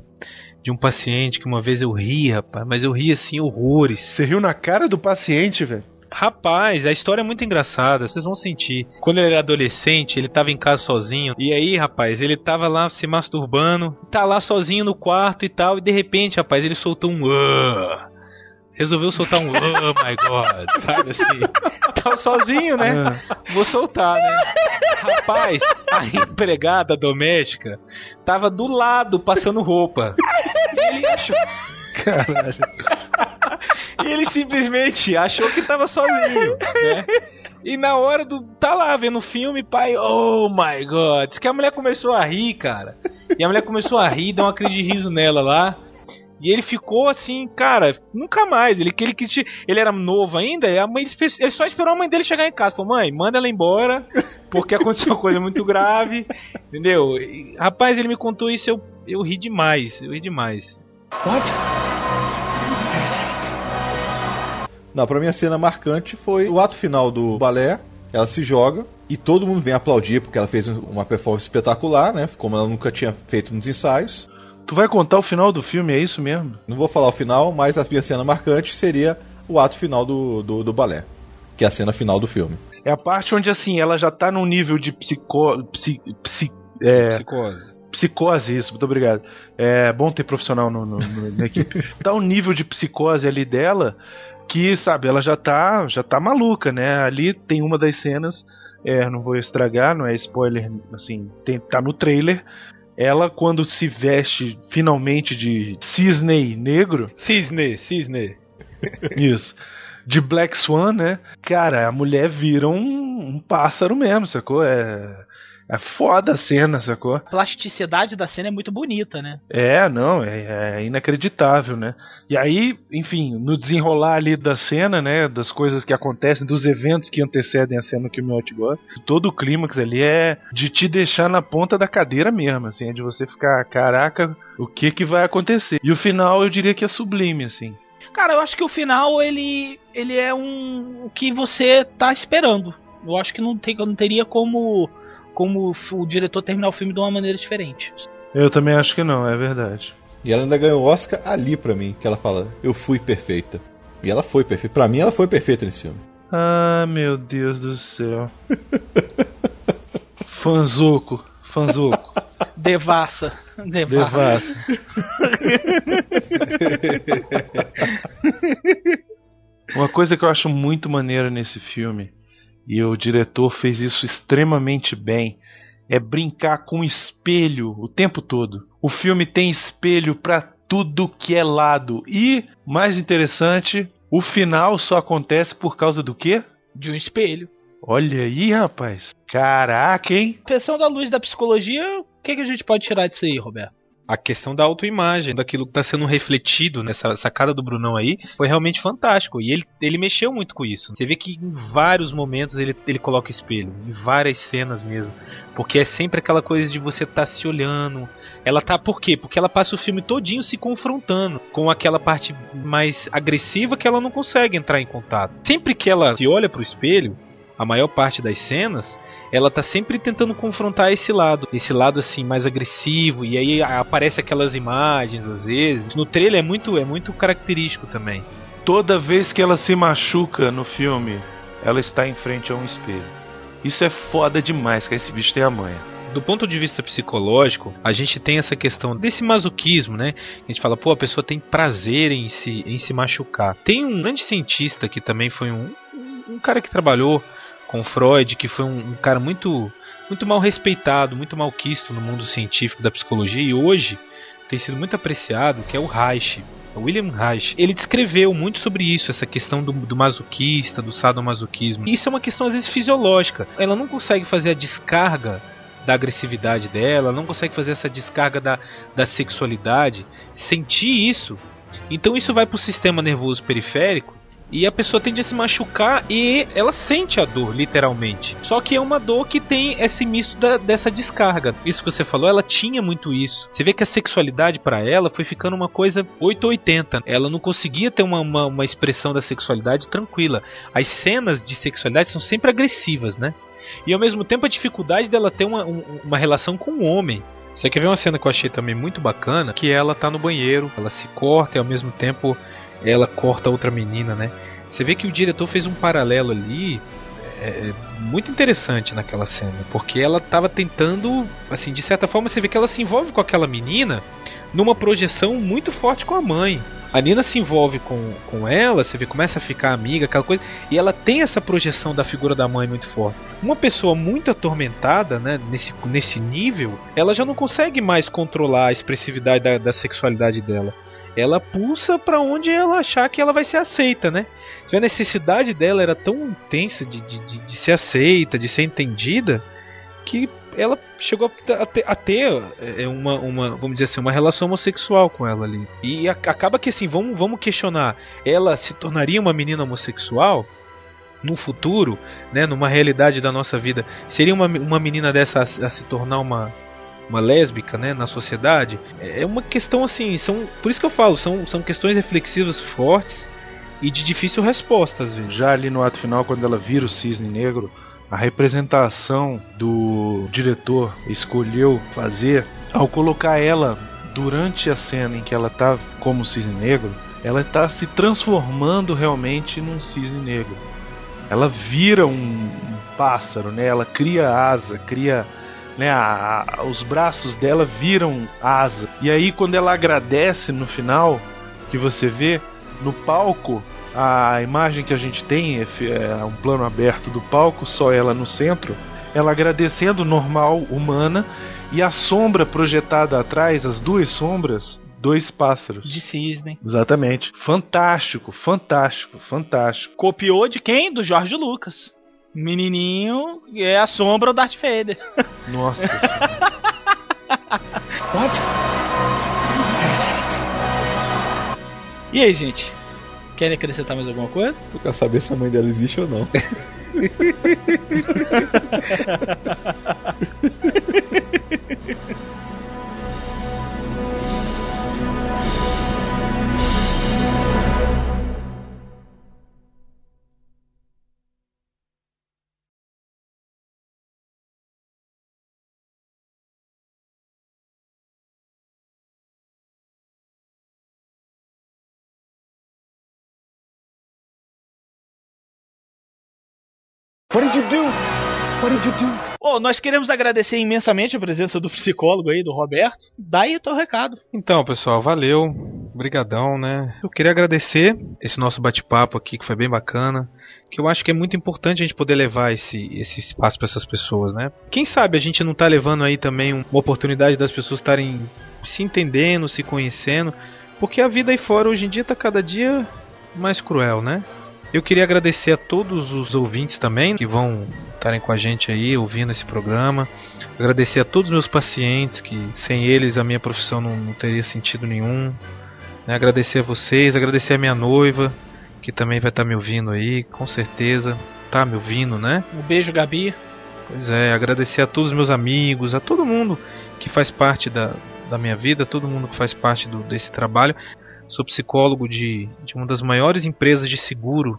D: de um paciente que uma vez eu ri, rapaz, mas eu ri assim horrores.
C: Você riu na cara do paciente, velho?
D: Rapaz, a história é muito engraçada, vocês vão sentir. Quando ele era adolescente, ele tava em casa sozinho. E aí, rapaz, ele tava lá se masturbando, tá lá sozinho no quarto e tal, e de repente, rapaz, ele soltou um "Ah". Resolveu soltar um oh my god, [LAUGHS] sabe assim? Tava sozinho, né? Vou soltar, né? Rapaz, a empregada doméstica tava do lado passando roupa. E ele achou.
C: Caralho.
D: E ele simplesmente achou que tava sozinho, né? E na hora do. Tá lá vendo o filme, pai, oh my god. Diz que a mulher começou a rir, cara. E a mulher começou a rir, deu uma crise de riso nela lá. E ele ficou assim, cara, nunca mais. Ele, ele, ele, ele era novo ainda, e a mãe, ele só esperou a mãe dele chegar em casa. Falou, mãe, manda ela embora, porque aconteceu uma coisa muito grave. Entendeu? E, rapaz, ele me contou isso, eu, eu ri demais. Eu ri demais.
B: What? Não, pra mim a cena marcante foi o ato final do balé. Ela se joga e todo mundo vem aplaudir porque ela fez uma performance espetacular, né? Como ela nunca tinha feito nos ensaios.
C: Tu vai contar o final do filme, é isso mesmo?
B: Não vou falar o final, mas a minha cena marcante seria o ato final do, do, do balé. Que é a cena final do filme.
C: É a parte onde, assim, ela já tá num nível de psico... Psi, psi, é,
D: Psicose.
C: Psicose, isso, muito obrigado. É bom ter profissional no, no, no, na equipe. [LAUGHS] Tá um nível de psicose ali dela que, sabe, ela já tá, já tá maluca, né? Ali tem uma das cenas, é, não vou estragar, não é spoiler, assim, tem, tá no trailer. Ela, quando se veste finalmente de cisne negro.
D: Cisne, cisne. [LAUGHS]
C: Isso. De Black Swan, né? Cara, a mulher vira um, um pássaro mesmo, sacou? É. É foda a cena, sacou?
A: A plasticidade da cena é muito bonita, né?
C: É, não, é, é, inacreditável, né? E aí, enfim, no desenrolar ali da cena, né, das coisas que acontecem, dos eventos que antecedem a cena que o Miotti gosta, todo o clímax ali é de te deixar na ponta da cadeira mesmo, assim, é de você ficar, caraca, o que que vai acontecer? E o final eu diria que é sublime, assim.
A: Cara, eu acho que o final ele ele é um o que você tá esperando. Eu acho que não tem não teria como como o diretor terminar o filme de uma maneira diferente.
C: Eu também acho que não, é verdade.
B: E ela ainda ganhou o Oscar ali pra mim, que ela fala, eu fui perfeita. E ela foi perfeita. Pra mim, ela foi perfeita nesse filme.
C: Ah, meu Deus do céu. [LAUGHS] Fanzuco, Fanzuco. [LAUGHS]
A: Devassa. Devassa. [LAUGHS]
C: Uma coisa que eu acho muito maneira nesse filme, e o diretor fez isso extremamente bem, é brincar com espelho o tempo todo. O filme tem espelho para tudo que é lado. E, mais interessante, o final só acontece por causa do quê?
A: De um espelho.
C: Olha aí, rapaz. Caraca, hein?
A: Pensando da luz da psicologia, o que, que a gente pode tirar disso aí, Roberto?
D: A questão da autoimagem, daquilo que está sendo refletido nessa sacada do Brunão aí, foi realmente fantástico. E ele, ele mexeu muito com isso. Você vê que em vários momentos ele, ele coloca espelho, em várias cenas mesmo. Porque é sempre aquela coisa de você estar tá se olhando. Ela tá por quê? Porque ela passa o filme todinho se confrontando com aquela parte mais agressiva que ela não consegue entrar em contato. Sempre que ela se olha pro espelho, a maior parte das cenas, ela tá sempre tentando confrontar esse lado, esse lado assim mais agressivo e aí aparece aquelas imagens às vezes. No trailer é muito é muito característico também.
C: Toda vez que ela se machuca no filme, ela está em frente a um espelho. Isso é foda demais, que esse bicho tem a manha
D: do ponto de vista psicológico, a gente tem essa questão desse masoquismo, né? A gente fala, pô, a pessoa tem prazer em se, em se machucar. Tem um grande cientista que também foi um, um cara que trabalhou com Freud, que foi um, um cara muito muito mal respeitado, muito mal quisto no mundo científico da psicologia e hoje tem sido muito apreciado, que é o Reich. William Reich, ele descreveu muito sobre isso, essa questão do, do masoquista, do sadomasoquismo. Isso é uma questão às vezes fisiológica. Ela não consegue fazer a descarga da agressividade dela, não consegue fazer essa descarga da, da sexualidade, sentir isso. Então isso vai para o sistema nervoso periférico e a pessoa tende a se machucar e ela sente a dor, literalmente. Só que é uma dor que tem esse misto da, dessa descarga. Isso que você falou, ela tinha muito isso. Você vê que a sexualidade para ela foi ficando uma coisa 880. Ela não conseguia ter uma, uma, uma expressão da sexualidade tranquila. As cenas de sexualidade são sempre agressivas, né? E ao mesmo tempo a dificuldade dela ter uma, uma relação com o homem. Você quer ver uma cena que eu achei também muito bacana? Que ela tá no banheiro, ela se corta e ao mesmo tempo ela corta outra menina, né? Você vê que o diretor fez um paralelo ali é, é muito interessante naquela cena, porque ela estava tentando, assim, de certa forma você vê que ela se envolve com aquela menina numa projeção muito forte com a mãe. A Nina se envolve com, com ela, você vê, começa a ficar amiga, aquela coisa, e ela tem essa projeção da figura da mãe muito forte. Uma pessoa muito atormentada, né, nesse, nesse nível, ela já não consegue mais controlar a expressividade da, da sexualidade dela ela pulsa para onde ela achar que ela vai ser aceita, né? A necessidade dela era tão intensa de, de, de ser aceita, de ser entendida, que ela chegou a ter, a ter é, uma, uma, vamos dizer assim, uma relação homossexual com ela ali. E acaba que assim, vamos, vamos questionar, ela se tornaria uma menina homossexual? no futuro, né, numa realidade da nossa vida, seria uma, uma menina dessa a, a se tornar uma, uma lésbica, né, na sociedade, é uma questão assim, são, por isso que eu falo, são, são questões reflexivas fortes e de difícil resposta às vezes.
C: Já ali no ato final, quando ela vira o cisne negro, a representação do diretor escolheu fazer ao colocar ela durante a cena em que ela está como cisne negro, ela está se transformando realmente num cisne negro. Ela vira um, pássaro, né? Ela cria asa, cria né, a, a, os braços dela viram asa. E aí quando ela agradece no final, que você vê no palco, a imagem que a gente tem é, é um plano aberto do palco, só ela no centro, ela agradecendo normal, humana, e a sombra projetada atrás, as duas sombras, dois pássaros.
A: De cisne.
C: Exatamente. Fantástico, fantástico, fantástico.
A: Copiou de quem? Do Jorge Lucas. Menininho é a sombra do Darth Vader. [LAUGHS]
C: Nossa [LAUGHS]
A: What? E aí, gente? Querem acrescentar mais alguma coisa?
B: Eu quero saber se a mãe dela existe ou não. [LAUGHS]
A: What did you do? What did you do? Oh, nós queremos agradecer imensamente a presença do psicólogo aí, do Roberto. Dá aí o teu recado.
D: Então, pessoal, valeu. Obrigadão, né? Eu queria agradecer esse nosso bate-papo aqui, que foi bem bacana. Que eu acho que é muito importante a gente poder levar esse, esse espaço para essas pessoas, né? Quem sabe a gente não tá levando aí também uma oportunidade das pessoas estarem se entendendo, se conhecendo. Porque a vida aí fora hoje em dia tá cada dia mais cruel, né? Eu queria agradecer a todos os ouvintes também que vão estarem com a gente aí, ouvindo esse programa. Agradecer a todos os meus pacientes, que sem eles a minha profissão não, não teria sentido nenhum. Né, agradecer a vocês, agradecer a minha noiva, que também vai estar me ouvindo aí, com certeza. Tá me ouvindo, né?
A: Um beijo, Gabi.
D: Pois é, agradecer a todos os meus amigos, a todo mundo que faz parte da, da minha vida, todo mundo que faz parte do, desse trabalho. Sou psicólogo de, de uma das maiores empresas de seguro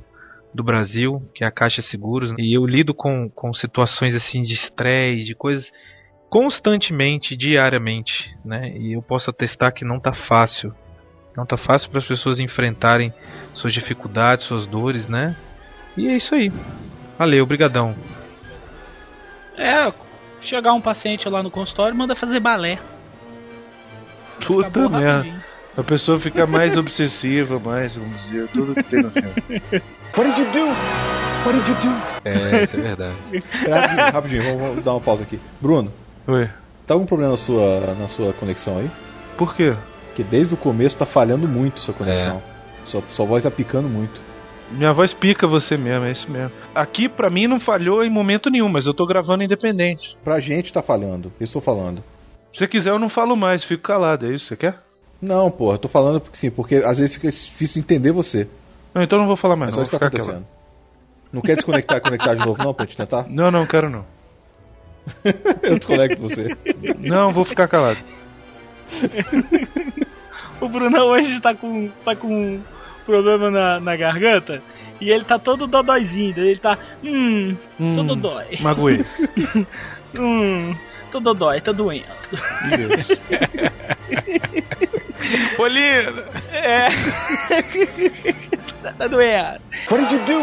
D: do Brasil, que é a Caixa Seguros, e eu lido com, com situações assim de estresse, de coisas constantemente, diariamente, né? E eu posso atestar que não tá fácil. Não tá fácil para as pessoas enfrentarem suas dificuldades, suas dores, né? E é isso aí. Valeu, brigadão.
A: É, chegar um paciente lá no consultório, manda fazer balé.
C: Puta merda. A pessoa fica mais obsessiva, mais, vamos dizer, tudo que tem no filme. [LAUGHS]
E: What did you do? What did you do?
D: É, isso é verdade. [LAUGHS]
B: rapidinho, rapidinho, vamos, vamos dar uma pausa aqui. Bruno,
C: Oi.
B: tá algum problema na sua, na sua conexão aí?
C: Por quê?
B: Porque desde o começo tá falhando muito sua conexão. Sua, sua voz tá picando muito.
C: Minha voz pica você mesmo, é isso mesmo. Aqui pra mim não falhou em momento nenhum, mas eu tô gravando independente.
B: Pra gente tá falhando, eu estou falando.
C: Se você quiser eu não falo mais, fico calado, é isso que você quer?
B: Não, porra, eu tô falando porque sim, porque às vezes fica difícil entender você.
C: Não, então eu não vou falar mais,
B: É
C: não.
B: só isso que tá acontecendo. Não quer desconectar e conectar de novo, não, pra gente tentar?
C: Não, não, quero não. [LAUGHS]
B: Eu desconecto você.
C: Não, vou ficar calado. [LAUGHS]
A: O Brunão hoje tá com, tá com um problema na, na garganta e ele tá todo dodóizinho. Ele tá. Hum,
C: Hum,
A: todo dói.
C: Magoei. [LAUGHS]
A: hum, todo dói, tá doendo.
C: Polina!
A: É. tá, tá doendo.
E: What did you do?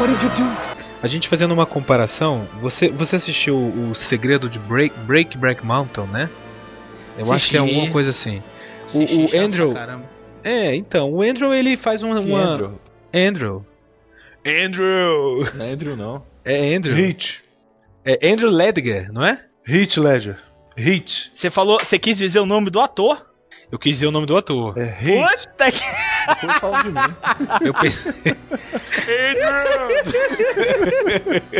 E: What did you do?
D: A gente fazendo uma comparação, você, você assistiu o Segredo de Break Break, Break Mountain, né? Eu acho que é alguma coisa assim. O, o Andrew. É, então, o Andrew ele faz uma. Uma...
B: Andrew?
D: Andrew. Andrew!
B: Não é Andrew, não.
D: É Andrew.
C: Hit.
D: É Andrew Ledger, não é?
C: Hit Ledger. Hit.
A: Você falou, você quis dizer o nome do ator?
D: Eu quis dizer o nome do ator.
C: É Hit.
A: Puta que.
B: Depois fala de mim. [LAUGHS]
D: Eu pensei.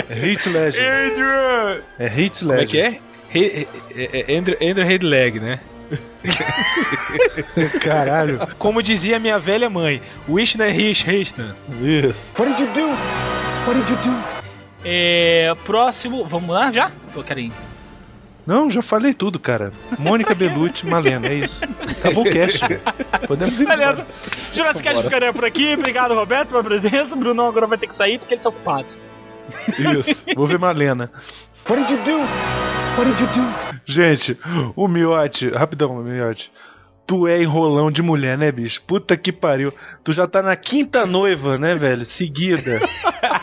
C: É Hit Ledger.
D: Andrew!
C: É Hit
D: Como é
C: Ledger.
D: que é? He- é- é Andrew, Andrew Headleg, né? [LAUGHS]
C: Caralho.
D: Como dizia minha velha mãe, Whitney Rich Houston.
C: Isso.
E: What did you do? What did you do?
A: É. Próximo. Vamos lá já? Ô, carinho.
C: Não, já falei tudo, cara. Mônica Bellucci, Malena, é isso. Acabou o cast. Podemos ir embora.
A: Beleza. Jurassic Cast ficaria por aqui. Obrigado, Roberto, pela presença. O Brunão agora vai ter que sair porque ele tá ocupado.
C: Isso. Vou ver Malena.
E: What did you do? What did you do?
C: Gente, o Miote, rapidão, Miote. Tu é enrolão de mulher, né, bicho? Puta que pariu. Tu já tá na quinta noiva, né, velho? Seguida. [LAUGHS]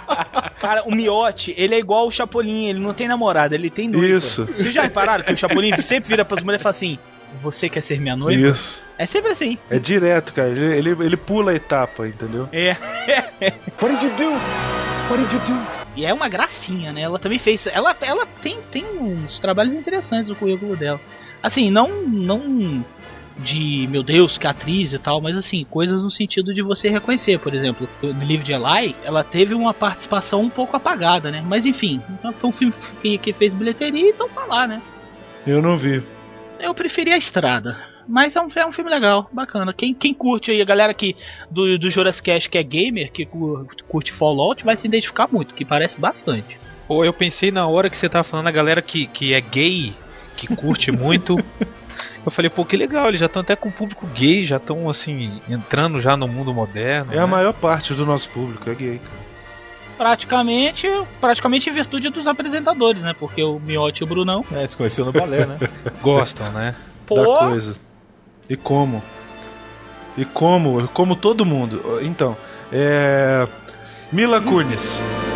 A: Cara, o Miote, ele é igual o Chapolin, ele não tem namorada, ele tem noiva.
C: Isso.
A: Vocês já repararam que o Chapolin sempre vira pras mulheres e fala assim: Você quer ser minha noiva?
C: Isso.
A: É sempre assim.
C: É direto, cara. Ele, ele, ele pula a etapa, entendeu?
A: É. [LAUGHS]
E: What did you do? What did you do?
A: E é uma gracinha, né? Ela também fez. Ela, ela tem, tem uns trabalhos interessantes no currículo dela. Assim, não. não de meu Deus, que atriz e tal, mas assim, coisas no sentido de você reconhecer, por exemplo, no livro de Eli, ela teve uma participação um pouco apagada, né? Mas enfim, foi um filme que, que fez bilheteria, então tá lá, né?
C: Eu não vi.
A: Eu preferi a estrada. Mas é um, é um filme legal, bacana. Quem, quem curte aí, a galera que do, do Jurassic Cast que é gamer, que cu- curte Fallout, vai se identificar muito, que parece bastante.
D: Pô, eu pensei na hora que você tava falando a galera que, que é gay, que curte muito. [LAUGHS] Eu falei, pô, que legal, eles já estão até com o público gay, já estão assim, entrando já no mundo moderno.
C: É
D: né?
C: a maior parte do nosso público, é gay.
A: Praticamente, praticamente em virtude dos apresentadores, né? Porque o Miotti e o Brunão.
B: É, desconheceu no balé, né? [LAUGHS]
D: Gostam, né?
A: Pô,
C: Da coisa. E como? E como? Como todo mundo. Então, é. Mila Kunis.